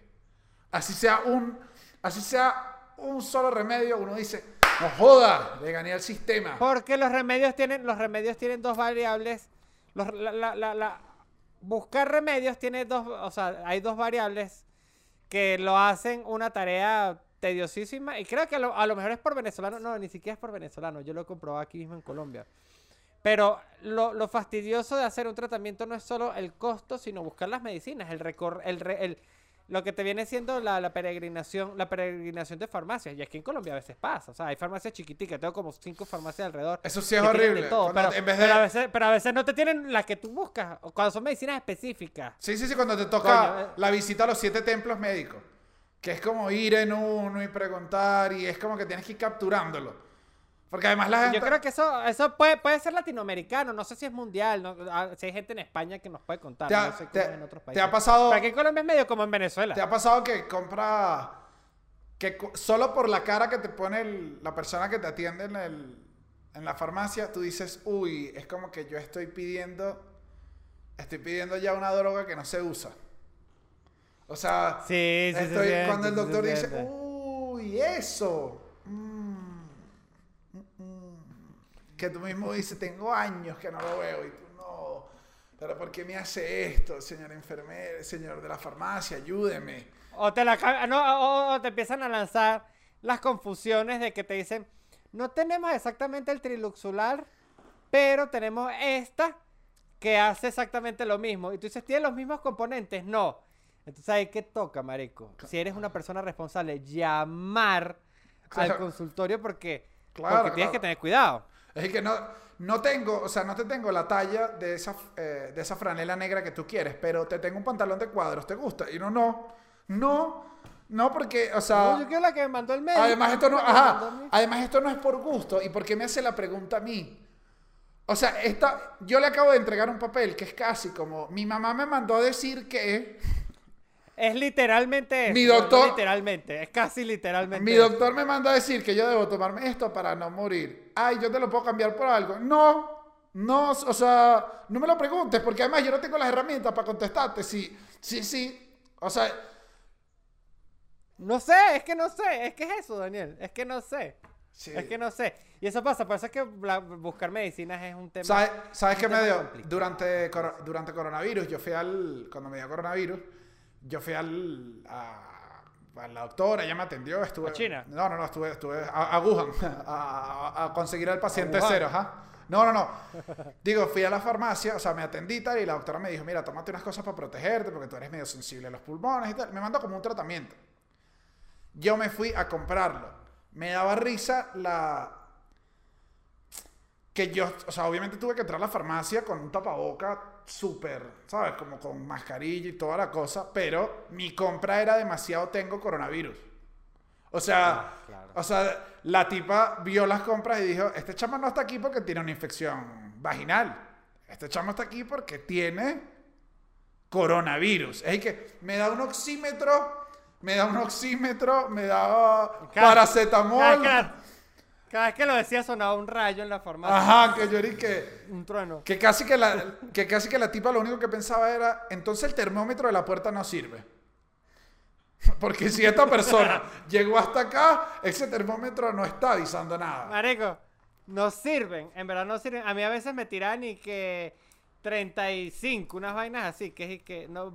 Así sea un, así sea un solo remedio, uno dice, no joda, le gané al sistema. Porque los remedios tienen, los remedios tienen dos variables. La- buscar remedios tiene dos, o sea, hay dos variables que lo hacen una tarea tediosísima. Y creo que a lo, a lo mejor es por venezolano. No, ni siquiera es por venezolano. Yo lo he comprobado aquí mismo en Colombia. Pero lo, lo fastidioso de hacer un tratamiento no es solo el costo, sino buscar las medicinas, el recor el, re- el- lo que te viene siendo la, la peregrinación, la peregrinación de farmacias. Y aquí en Colombia a veces pasa. O sea, hay farmacias chiquiticas, tengo como cinco farmacias alrededor. Eso sí es horrible. todo, pero, en vez de- pero a veces, pero a veces no te tienen las que tú buscas. o Cuando son medicinas específicas. Sí, sí, sí, cuando te toca Coño, eh. la visita a los siete templos médicos. Que es como ir en uno y preguntar y es como que tienes que ir capturándolo. Porque además la gente... Yo creo que eso, eso puede, puede ser latinoamericano, no sé si es mundial, no- ah, si hay gente en España que nos puede contar, Te ha- no sé cómo te- en otros te países. ha pasado- Pero aquí en Colombia es medio como en Venezuela. ¿Te ha pasado que compra... Que solo por la cara que te pone el- la persona que te atiende en, el- en la farmacia, tú dices, uy, es como que yo estoy pidiendo... Estoy pidiendo ya una droga que no se usa. O sea, Sí, sí, estoy- siente, cuando el doctor dice, uy, eso. Mm, mm, mm". Que tú mismo dices, tengo años que no lo veo y tú no. Pero ¿por qué me hace esto, señor enfermero, señor de la farmacia? Ayúdeme. O te, la, no, o, o te empiezan a lanzar las confusiones de que te dicen, no tenemos exactamente el triluxular, pero tenemos esta que hace exactamente lo mismo. Y tú dices, ¿tiene los mismos componentes? No. Entonces ahí que toca, marico. Si eres una persona responsable, llamar Claro. al consultorio porque, Claro, porque tienes claro. que tener cuidado. Es que no, no tengo, o sea, no te tengo la talla de esa, eh, de esa franela negra que tú quieres, pero te tengo un pantalón de cuadros, ¿te gusta? Y no, no, no, no, porque, o sea... No, yo quiero la que me mandó el médico. Además esto no, ajá, además esto no es por gusto. ¿Y por qué me hace la pregunta a mí? O sea, esta, yo le acabo de entregar un papel que es casi como, mi mamá me mandó a decir que, Es literalmente Mi eso, doctor- literalmente, es casi literalmente. mi eso. doctor me manda a decir que yo debo tomarme esto para no morir. Ay, yo te lo puedo cambiar por algo. No, no, o sea, no me lo preguntes, porque además yo no tengo las herramientas para contestarte. Sí, sí, sí. O sea, No sé, es que no sé, es que es eso, Daniel, es que no sé. sí. Es que no sé. Y eso pasa, por eso es que la- buscar medicinas es un tema. ¿Sabes, ¿sabes qué me dio? complicado. Durante, durante coronavirus, yo fui al. Cuando me dio coronavirus, yo fui al. A, a la doctora, ella me atendió. Estuve, ¿A China? No, no, no, estuve, estuve a, a Wuhan a, conseguir al paciente cero, ajá. No, no, no. Digo, fui a la farmacia, o sea, me atendí y tal, y la doctora me dijo: Mira, tómate unas cosas para protegerte, porque tú eres medio sensible a los pulmones y tal. Me mandó como un tratamiento. Yo me fui a comprarlo. Me daba risa la, que yo, o sea, obviamente tuve que entrar a la farmacia con un tapaboca súper, ¿sabes? Como con mascarilla y toda la cosa, pero mi compra era demasiado tengo coronavirus. O sea, Ah, claro. o sea, la tipa vio las compras y dijo, este chamo no está aquí porque tiene una infección vaginal. Este chamo está aquí porque tiene coronavirus. Es que me da un oxímetro, me da un oxímetro, me da paracetamol. Cada vez que lo decía sonaba un rayo en la farmacia. Ajá, que yo que Un trueno. que casi que la que casi que la tipa lo único que pensaba era, entonces el termómetro de la puerta no sirve. Porque si esta persona llegó hasta acá, ese termómetro no está avisando nada. Marico, no sirven, en verdad no sirven. A mí a veces me tiran y que 35, unas vainas así, que es que no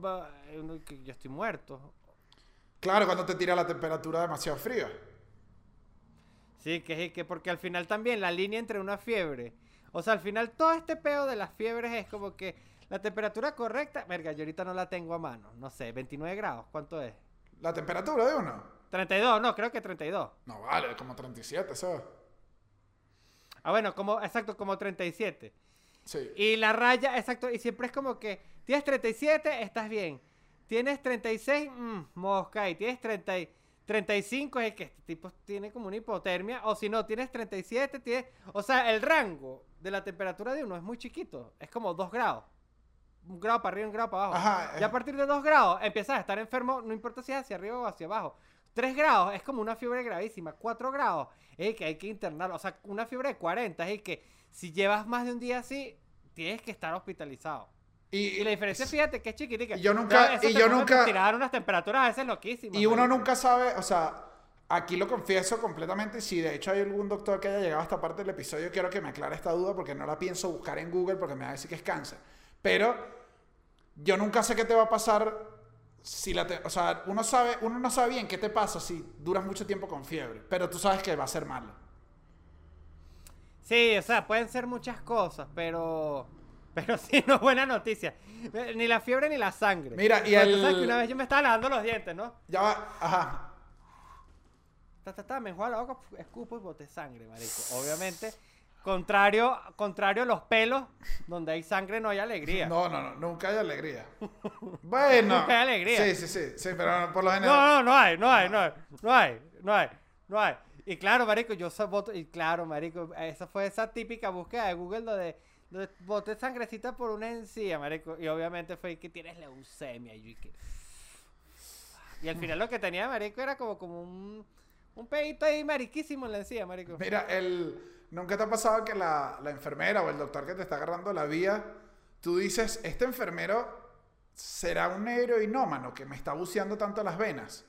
yo estoy muerto. Claro, cuando te tira la temperatura demasiado fría. Sí, que es que porque al final también la línea entre una fiebre, O sea, al final todo este peo de las fiebres es como que la temperatura correcta, verga, yo ahorita no la tengo a mano, no sé, 29 grados, ¿cuánto es? ¿La temperatura de uno? 32, no, creo que 32. No vale, como 37, ¿sabes? Ah, bueno, como, exacto, como 37. Sí. Y la raya, exacto, y siempre es como que tienes 37, estás bien. Tienes 36, mmm, mosca, y tienes 30, y 35, es que este tipo tiene como una hipotermia, o si no, tienes 37, tienes... O sea, el rango de la temperatura de uno es muy chiquito, es como 2 grados. Un grado para arriba, un grado para abajo. Ajá, Y a eh. partir de 2 grados empiezas a estar enfermo, no importa si es hacia arriba o hacia abajo. 3 grados es como una fiebre gravísima. 4 grados es que hay que internarlo. O sea, una fiebre de 40 es que si llevas más de un día así, tienes que estar hospitalizado. Y, Y la diferencia, fíjate, que es chiquitica. Y yo nunca- y yo nunca- tirar unas temperaturas a veces loquísimas. Y uno nunca sabe, o sea, aquí lo confieso completamente. Si de hecho hay algún doctor que haya llegado a esta parte del episodio, quiero que me aclare esta duda porque no la pienso buscar en Google porque me va a decir que es cáncer. Pero yo nunca sé qué te va a pasar si la te- o sea, uno sabe, uno no sabe bien qué te pasa si duras mucho tiempo con fiebre, pero tú sabes que va a ser malo. Sí, o sea, pueden ser muchas cosas, pero. Pero sí, no es buena noticia. Ni la fiebre ni la sangre. Mira, y el- sabes que una vez yo me estaba lavando los dientes, ¿no? Ya va, ajá. Ta, ta, ta, me enjuago la boca, escupo y boté sangre, marico. Obviamente, contrario, contrario a los pelos, donde hay sangre no hay alegría. No, no, no, nunca hay alegría. Bueno. Nunca hay alegría. Sí, sí, sí, sí, pero por lo general. No, no, no hay, no hay, no hay, no hay, no hay, no hay. Y claro, marico, yo voto, y claro, marico, esa fue esa típica búsqueda de Google donde boté sangrecita por una encía, marico. Y obviamente fue que tienes leucemia. Y, al final lo que tenía, marico, era como, como un, un pedito ahí mariquísimo en la encía, marico. Mira, el, ¿nunca te ha pasado que la, la enfermera o el doctor que te está agarrando la vía, tú dices, este enfermero será un heroinómano que me está buceando tanto las venas?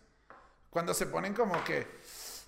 Cuando se ponen como que,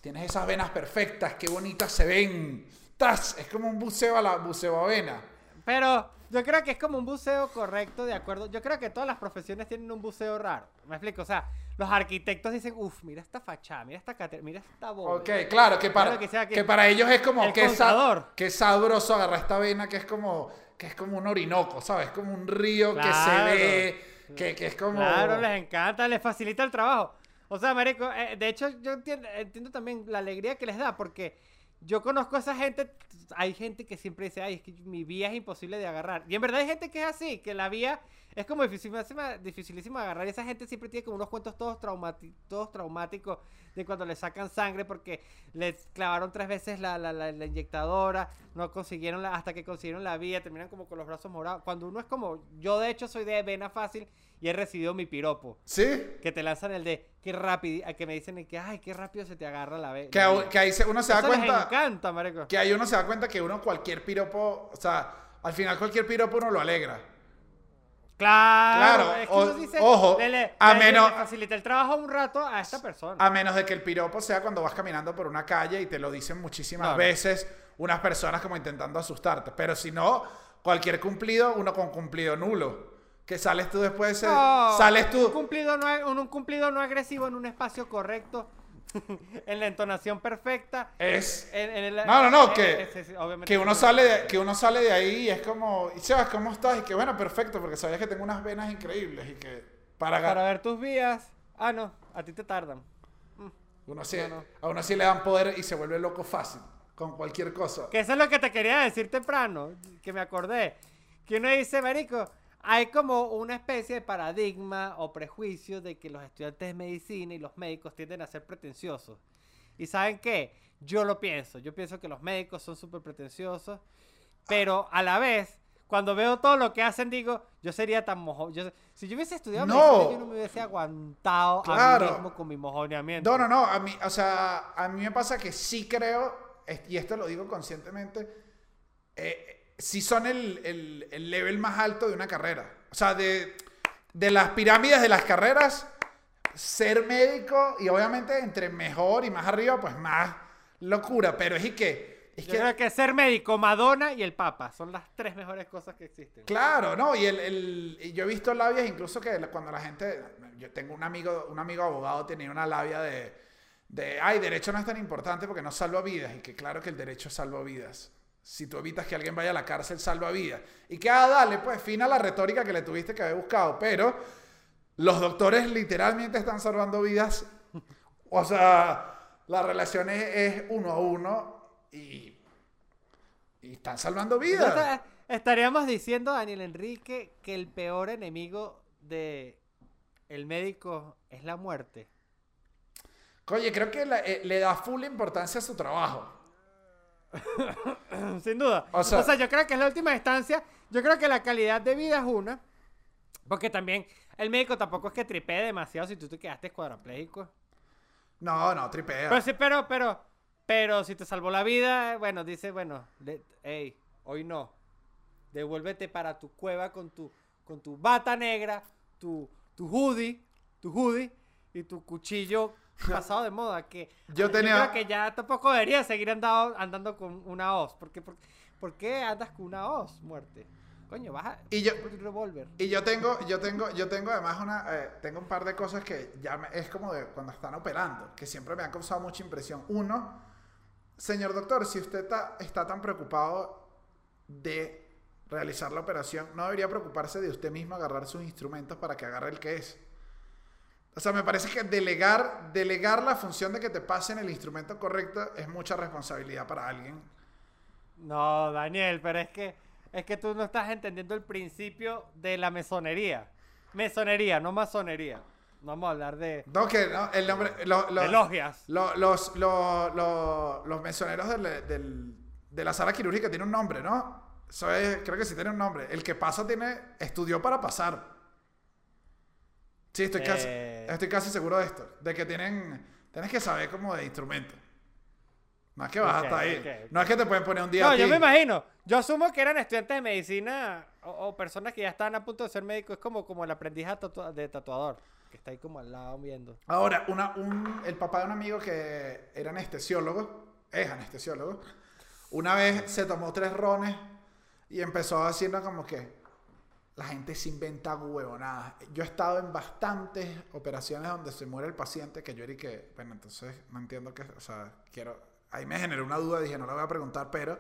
tienes esas venas perfectas, qué bonitas se ven. ¡Tas! Es como un buceo a la buceo a vena. Pero yo creo que es como un buceo correcto, de acuerdo. Yo creo que todas las profesiones tienen un buceo raro. ¿Me explico? O sea, los arquitectos dicen, uff, mira esta fachada, mira esta cátedra, mira esta boda. Ok, claro, que para, Claro que que- que para ellos es como El que, sa- que sabroso agarrar esta vena que es como que es como un orinoco, ¿sabes? Como un río que se Claro. ve, que, que es como... Claro, les encanta, les facilita el trabajo. O sea, marico, eh, de hecho yo entiendo, entiendo también la alegría que les da, porque yo conozco a esa gente, hay gente que siempre dice, ay, es que mi vía es imposible de agarrar. Y en verdad hay gente que es así, que la vía es como dificilísima, dificilísima agarrar. Y esa gente siempre tiene como unos cuentos todos, todos traumáticos de cuando le sacan sangre porque les clavaron tres veces la, la, la, inyectadora, no consiguieron hasta que consiguieron la vía, terminan como con los brazos morados. Cuando uno es como, yo de hecho soy de vena fácil y he recibido mi piropo. Sí, Que te lanzan el de qué rápido, que me dicen que ay, qué rápido se te agarra la vena. que, que ahí se- uno se da Eso les cuenta... encanta, marico. Que ahí uno se da cuenta que uno cualquier piropo, o sea, al final cualquier piropo uno lo alegra. Claro, Claro, es que o- dice, ojo, le, le- a le- menos- facilita el trabajo un rato a esta persona. A menos de que el piropo sea cuando vas caminando por una calle y te lo dicen muchísimas No, no. veces unas personas como intentando asustarte. Pero si no, cualquier cumplido, uno con cumplido nulo. Que sales tú después de ese... No, sales Un tú... cumplido, no, un, un cumplido no agresivo en un espacio correcto, en la entonación perfecta. Es... en- en el- No, no, no, eh, que, eh, sí, sí, obviamente que, uno sale de, que uno sale de ahí y es como... Y Sebas, ¿cómo estás? Y que bueno, perfecto, porque sabías que tengo unas venas increíbles y que... Para, Para ver tus vías. Ah, no, a ti te tardan. uno sí, no, no. A uno sí le dan poder y se vuelve loco fácil. Con cualquier cosa. Que eso es lo que te quería decir temprano, que me acordé. Que uno dice, marico, hay como una especie de paradigma o prejuicio de que los estudiantes de medicina y los médicos tienden a ser pretenciosos. ¿Y saben qué? Yo lo pienso. Yo pienso que los médicos son súper pretenciosos, pero a la vez, cuando veo todo lo que hacen, digo, yo sería tan mojo. Yo, si yo hubiese estudiado No. medicina, yo no me hubiese aguantado a Claro. mí mismo con mi mojoneamiento. No, no, no. A mí, o sea, a mí me pasa que sí creo, y esto lo digo conscientemente, eh, sí son el, el- el level más alto de una carrera. O sea, de, de las pirámides de las carreras, ser médico, y obviamente entre mejor y más arriba, pues más locura. Pero es y que. Es Yo que creo que ser médico, Madonna y el Papa son las tres mejores cosas que existen. Claro, ¿no? Y, el, el- y yo he visto labias incluso que cuando la gente, yo tengo un amigo, un amigo abogado tenía una labia de, de, ay, derecho no es tan importante porque no salva vidas y que claro que el derecho salva vidas. Si tú evitas que alguien vaya a la cárcel, salva vidas. Y que, ah, dale, pues, fin a la retórica que le tuviste que haber buscado. Pero los doctores literalmente están salvando vidas. O sea, la relación es, es uno a uno y, y están salvando vidas. Entonces, estaríamos diciendo, Daniel Enrique, que el peor enemigo de el médico es la muerte. Oye, creo que la- eh, le da full importancia a su trabajo. Sin duda. O O sea- yo creo que es la última instancia. Yo creo que la calidad de vida es una. Porque también el médico tampoco es que tripee demasiado si tú te quedaste cuadrapléjico. No, no, tripea. Pero sí, pero, pero, pero si te salvó la vida, bueno, dice, bueno, hey, hoy no. Devuélvete para tu cueva con tu, con tu bata negra, tu, tu hoodie, tu hoodie y tu cuchillo pasado de moda. Que Yo tenía- creo que ya tampoco deberías seguir andado, andando con una hoz. Porque, por, ¿Por qué andas con una hoz, muerte? Coño, baja Y yo- un revólver. Y yo tengo, yo tengo, yo tengo además una, eh, tengo un par de cosas que ya me- es como de cuando están operando, que siempre me han causado mucha impresión. Uno, señor doctor, si usted ta- está tan preocupado de realizar la operación, no debería preocuparse de usted mismo agarrar sus instrumentos para que agarre el que es. O sea, me parece que delegar, delegar la función de que te pasen el instrumento correcto es mucha responsabilidad para alguien. No, Daniel, pero es que es que tú no estás entendiendo el principio de la mesonería. Mesonería, no masonería. No vamos a hablar de, No, que no, el nombre, lo- lo- de logias. Lo- los, lo- lo- los mesoneros del- del- de la sala quirúrgica tienen un nombre, ¿no? Eso es- creo que sí tiene un nombre. El que pasa tiene, estudió para pasar. Sí, estoy, casi, Eh. Estoy casi seguro de esto. De que tienen, tienes que saber como de instrumento. Es que vas hasta ahí. No es que te pueden poner un día No, a yo me imagino. Yo asumo que eran estudiantes de medicina o, o personas que ya estaban a punto de ser médicos. Es como, como el aprendiz a tatua- de tatuador, que está ahí como al lado viendo. Ahora, una, un- el papá de un amigo que era anestesiólogo, es anestesiólogo, una vez se tomó tres rones y empezó haciendo como que la gente se inventa huevonadas. Yo he estado en bastantes operaciones donde se muere el paciente que yo era y que, bueno, entonces no entiendo qué, o sea, quiero, ahí me generó una duda, dije, no la voy a preguntar, pero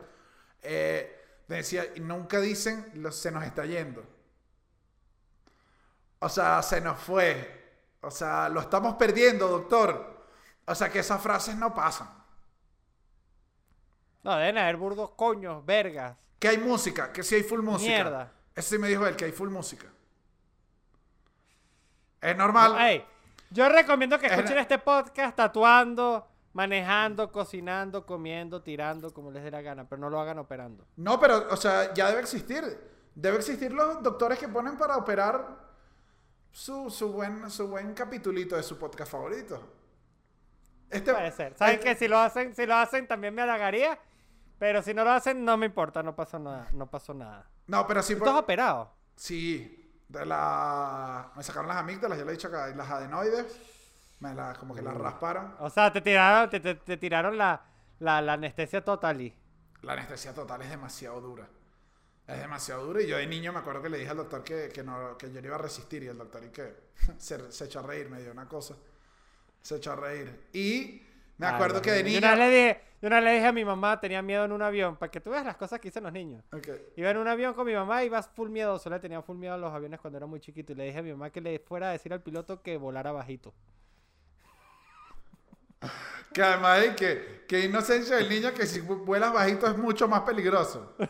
eh, decía, y nunca dicen, lo- se nos está yendo. O sea, se nos fue. O sea, lo estamos perdiendo, doctor. O sea, que esas frases no pasan. No, deben haber burdos coños, vergas. Que hay música, que sí hay full música. Mierda. Eso sí me dijo él, que hay full música. Es normal. Yo recomiendo que Es escuchen este podcast tatuando, manejando, cocinando, comiendo, tirando, como les dé la gana, pero no lo hagan operando. No, pero, o sea, ya debe existir. Debe existir los doctores que ponen para operar su, su, buen, su buen capitulito de su podcast favorito. Este, Puede ser. ¿Saben este- que si lo hacen, si lo hacen también me halagaría? Pero si no lo hacen, no me importa, no pasó nada, no pasó nada. No, pero sí. ¿Tú por- estás operado? Sí, de la... me sacaron las amígdalas, ya le he dicho que las adenoides, me la, como que las rasparon. O sea, te tiraron, te, te- te tiraron la, la, la anestesia total y... La anestesia total es demasiado dura. Es demasiado dura y yo de niño me acuerdo que le dije al doctor que, que, no, que yo no iba a resistir y el doctor y que se, se echó a reír, me dio una cosa. Se echó a reír. Y me acuerdo que de niño... Yo una, vez le dije, yo una vez le dije a mi mamá, tenía miedo en un avión, para que tú veas las cosas que dicen los niños. Iba en un avión con mi mamá y iba full miedoso. Le tenía full miedo a los aviones cuando era muy chiquito. Y le dije a mi mamá que le fuera a decir al piloto que volara bajito. Que además de que, que inocencia del niño que si vuelas bajito es mucho más peligroso.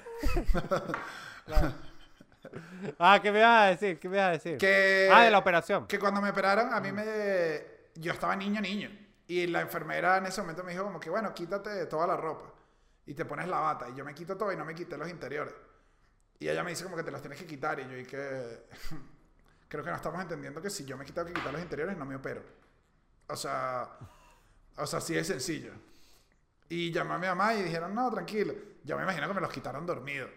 Ah, ¿qué me ibas a decir? ¿Qué me ibas a decir? Que, Ah, de la operación. Que cuando me operaron, a mí me. Yo estaba niño, niño. Y la enfermera en ese momento me dijo, como que, bueno, quítate toda la ropa. Y te pones la bata. Y yo me quito todo y no me quité los interiores. Y ella me dice, como que te los tienes que quitar. Y yo, y que. Creo que no estamos entendiendo que si yo me quito que quitar los interiores, no me opero. O sea. O sea, así es sencillo. Y llamé a mi mamá y dijeron, no, tranquilo. Yo me imagino que me los quitaron dormidos.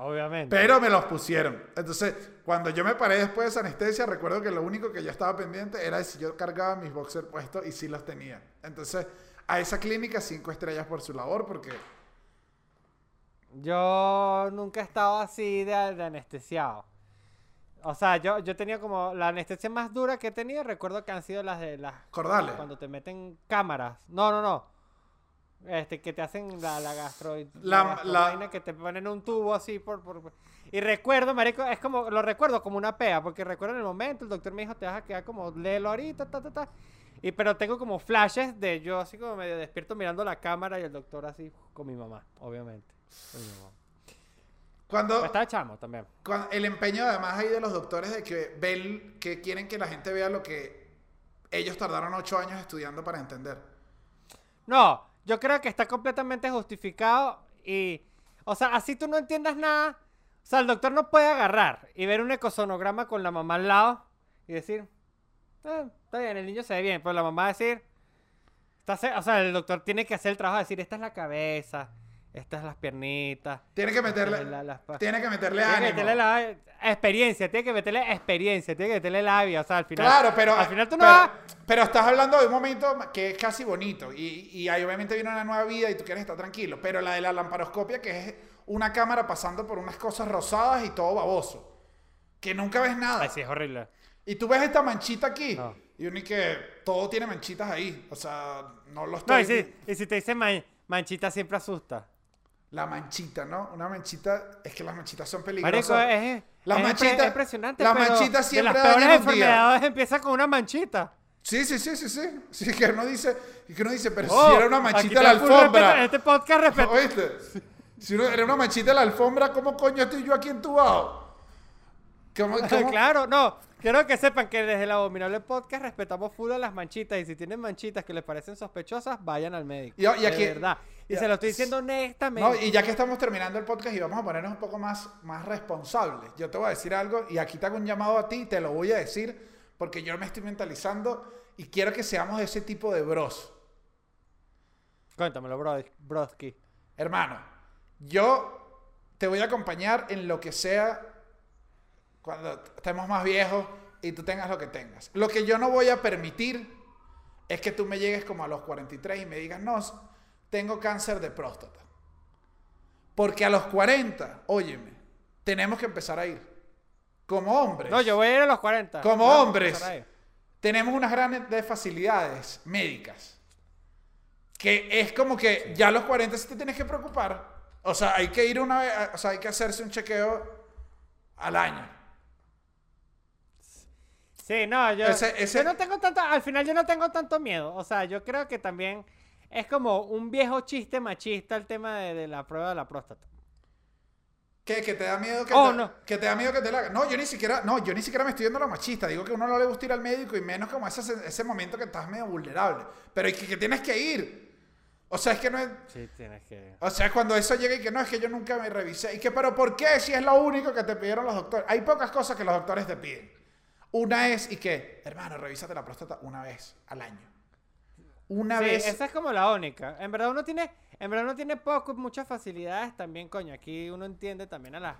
Obviamente. Pero me los pusieron. Entonces, cuando yo me paré después de esa anestesia, recuerdo que lo único que yo estaba pendiente era si yo cargaba mis boxers puestos y sí los tenía. Entonces, a esa clínica, cinco estrellas por su labor, porque Yo nunca he estado así de, de anestesiado. O sea, yo, yo tenía como la anestesia más dura que he tenido. Recuerdo que han sido las de las cordales. cuando te meten cámaras. No, no, no. Este, que te hacen la, la gastro... La- la- vaina que te ponen un tubo así por, por... Y recuerdo, marico, es como... Lo recuerdo como una pea, porque recuerdo en el momento, el doctor me dijo, te vas a quedar como... Léelo ahorita, ta, ta, ta. Y pero tengo como flashes de yo así como medio despierto mirando la cámara y el doctor así con mi mamá, obviamente. Con mi mamá. Cuando, estaba chamo también. cuando- el empeño además ahí de los doctores de que ven, que quieren que la gente vea lo que ellos tardaron ocho años estudiando para entender. No, yo creo que está completamente justificado y, o sea, así tú no entiendas nada. O sea, el doctor no puede agarrar y ver un ecosonograma con la mamá al lado y decir, "Eh, está bien, el niño se ve bien, pero la mamá va a decir, está o sea, el doctor tiene que hacer el trabajo de decir, esta es la cabeza, estas las piernitas. Tiene que meterle, la- pa- tiene que meterle Tiene que ánimo. meterle la experiencia, tiene que meterle experiencia, tiene que meterle labia, o sea, al final. Claro, pero, Al final tú no pero, vas. pero estás hablando de un momento que es casi bonito y, y ahí obviamente viene una nueva vida y tú quieres estar tranquilo, pero la de la lamparoscopia que es una cámara pasando por unas cosas rosadas y todo baboso, que nunca ves nada. Ay, sí, es horrible. Y tú ves esta manchita aquí No. y uno y que todo tiene manchitas ahí, o sea, no lo estoy... No, y si, y si te dicen man- manchita, siempre asusta. La manchita, ¿no? Una manchita, es que las manchitas son Marico, peligrosas. es, Las es impre- manchitas- impresionante. las pero manchitas siempre De las peores enfermedades empieza con una manchita. Sí, sí, sí, sí, sí. Sí, que uno dice, que uno dice, pero Oh, si era una manchita la alfombra. este podcast respeto. ¿Oíste? Si uno- era una manchita la alfombra, ¿cómo coño estoy yo aquí entubado? ¿Cómo, cómo? claro, no. Quiero que sepan que desde el Abominable Podcast respetamos full a las manchitas. Y si tienen manchitas que les parecen sospechosas, vayan al médico. Y- y aquí- de verdad. Y ya- se lo estoy diciendo honestamente. No, y ya que estamos terminando el podcast y vamos a ponernos un poco más, más responsables, yo te voy a decir algo y aquí te hago un llamado a ti y te lo voy a decir porque yo me estoy mentalizando y quiero que seamos ese tipo de bros. Cuéntamelo, bro, broski. Hermano, yo te voy a acompañar en lo que sea cuando estemos más viejos y tú tengas lo que tengas. Lo que yo no voy a permitir es que tú me llegues como a los 43 y me digas, no, tengo cáncer de próstata. Porque a los 40, óyeme, tenemos que empezar a ir. Como hombres. No, yo voy a ir a los 40. Como a hombres, tenemos unas grandes facilidades médicas. Que es como que ya a los 40 sí te tienes que preocupar. O sea, hay que ir una vez, o sea, hay que hacerse un chequeo al año. Sí, no, yo, Ese- ese- yo no tengo tanto, al final yo no tengo tanto miedo. O sea, yo creo que también es como un viejo chiste machista el tema de, de la prueba de la próstata. ¿Qué? ¿Que te da miedo que, Oh, te, no. que te da miedo que te la? No, yo ni siquiera, no, yo ni siquiera me estoy yendo a la machista. Digo que uno no le gusta ir al médico y menos como ese, ese momento que estás medio vulnerable. Pero es que, que tienes que ir. O sea, es que no es... Sí, tienes que... O sea, cuando eso llega y que no, es que yo nunca me revisé. Y que, pero ¿por qué? Si es lo único que te pidieron los doctores. Hay pocas cosas que los doctores te piden. Una es, y que, hermano, revísate la próstata una vez al año. Una Sí, vez. esa es como la única. En verdad uno tiene, en verdad uno tiene poco, muchas facilidades también, coño. Aquí uno entiende también a las,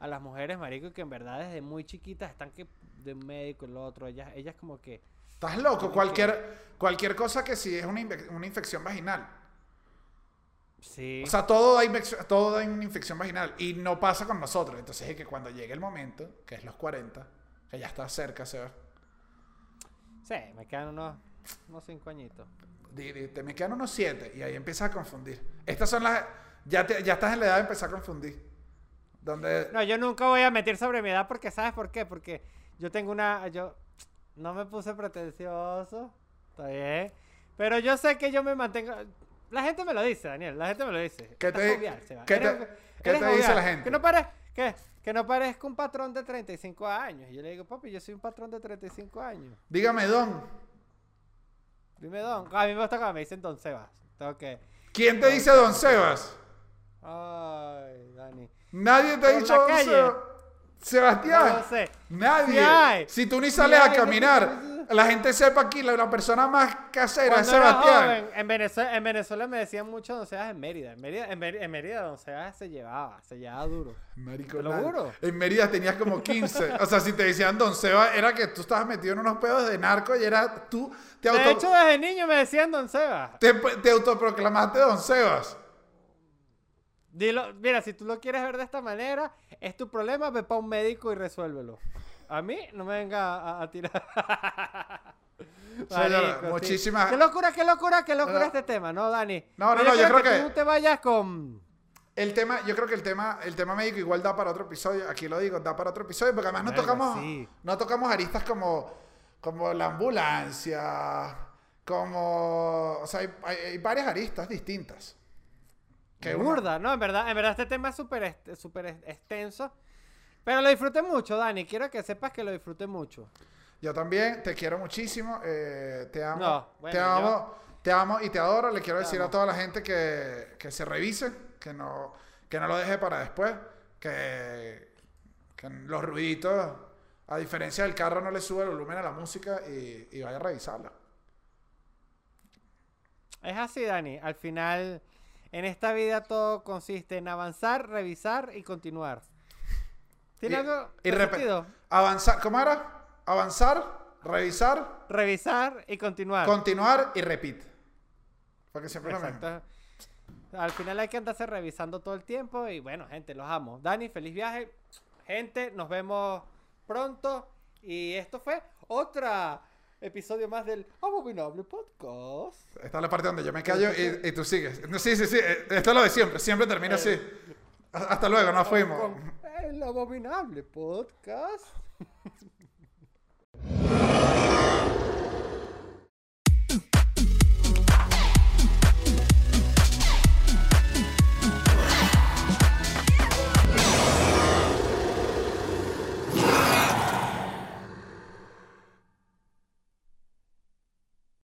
a las mujeres, marico, que en verdad desde muy chiquitas están que de un médico lo otro. Ellas, ellas como que... Estás loco. Cualquier, cualquier cosa que si es una, una infección vaginal. Sí. O sea, todo da, todo da una infección vaginal. Y no pasa con nosotros. Entonces es que cuando llegue el momento, que es los 40, que ya está cerca, se va. sí, me quedan unos, unos cinco añitos. Te me quedan unos 7 y ahí empiezas a confundir. Estas son las. Ya, te- ya estás en la edad de empezar a confundir. Donde. No, yo nunca voy a meter sobre mi edad porque, ¿sabes por qué? Porque yo tengo una... Yo no me puse pretencioso, está bien. Pero yo sé que yo me mantengo... La gente me lo dice, Daniel, la gente me lo dice. ¿Qué te- jovial, qué te- qué te dice la gente? Que no, pare, que, que no parezca un patrón de 35 años. Y yo le digo, papi, yo soy un patrón de 35 años. Dígame, Don. Dime, don. A mí me gusta cuando me dicen don Sebas. Que... ¿Quién te dice Don Sebas? Ay, Dani. Nadie te ha dicho Don calle. Sebas. Sebastián. No lo sé. Nadie. Sí. Si tú ni Sí sales a caminar, la gente sepa aquí, la, la persona más casera es Cuando Sebastián. joven, en Venezuela, en Venezuela me decían mucho Don Sebas en Mérida. En Mérida, en Mérida, en Mérida Don Sebas se llevaba, se llevaba duro. Marico, Te lo juro. En Mérida tenías como 15. o sea, si te decían Don Sebas, era que tú estabas metido en unos pedos de narco y era tú. Te, De auto, hecho, desde niño me decían Don Sebas. te, te autoproclamaste Don Sebas. Dilo, mira, si tú lo quieres ver de esta manera, es tu problema, ve para un médico y resuélvelo. A mí no me venga a, a tirar. Marico, sí. muchísimas- Qué locura, qué locura, qué locura Ah. este tema, ¿no, Dani? No, no, no, yo creo que- tú te vayas con... El tema, yo creo que el tema, el tema médico igual da para otro episodio. Aquí lo digo, da para otro episodio, porque además no Verga, tocamos, sí. no tocamos aristas como, como la ambulancia, como, o sea, hay, hay- hay varias aristas distintas. Uno- burda, ¿no? En verdad, en verdad este tema es súper est- extenso. Pero lo disfruté mucho, Dani. Quiero que sepas que lo disfruté mucho. Yo también te quiero muchísimo, eh, te amo, No, bueno, te amo, te amo y te adoro. Le quiero Te decir amo. a toda la gente que, que se revise, que no, que no lo deje para después, que, que los ruiditos, a diferencia del carro, no le sube el volumen a la música y, y vaya a revisarla. Es así, Dani. Al final, en esta vida todo consiste en avanzar, revisar y continuar. ¿Tiene Y- algo y de repe- sentido? Avanzar, ¿cómo era? Avanzar, revisar, Revisar y continuar. continuar y repeat. Porque siempre lo mismo. Al final hay que andarse revisando todo el tiempo y bueno, gente, los amo. Dani, feliz viaje. Gente, nos vemos pronto. Y esto fue otro episodio más del Abominable Podcast. Esta es la parte donde yo me callo y, tú sigues. Sí, sí, sí. Eh, esto es lo de siempre. Siempre termina así. Eh. Hasta luego, nos fuimos. El Abominable Podcast.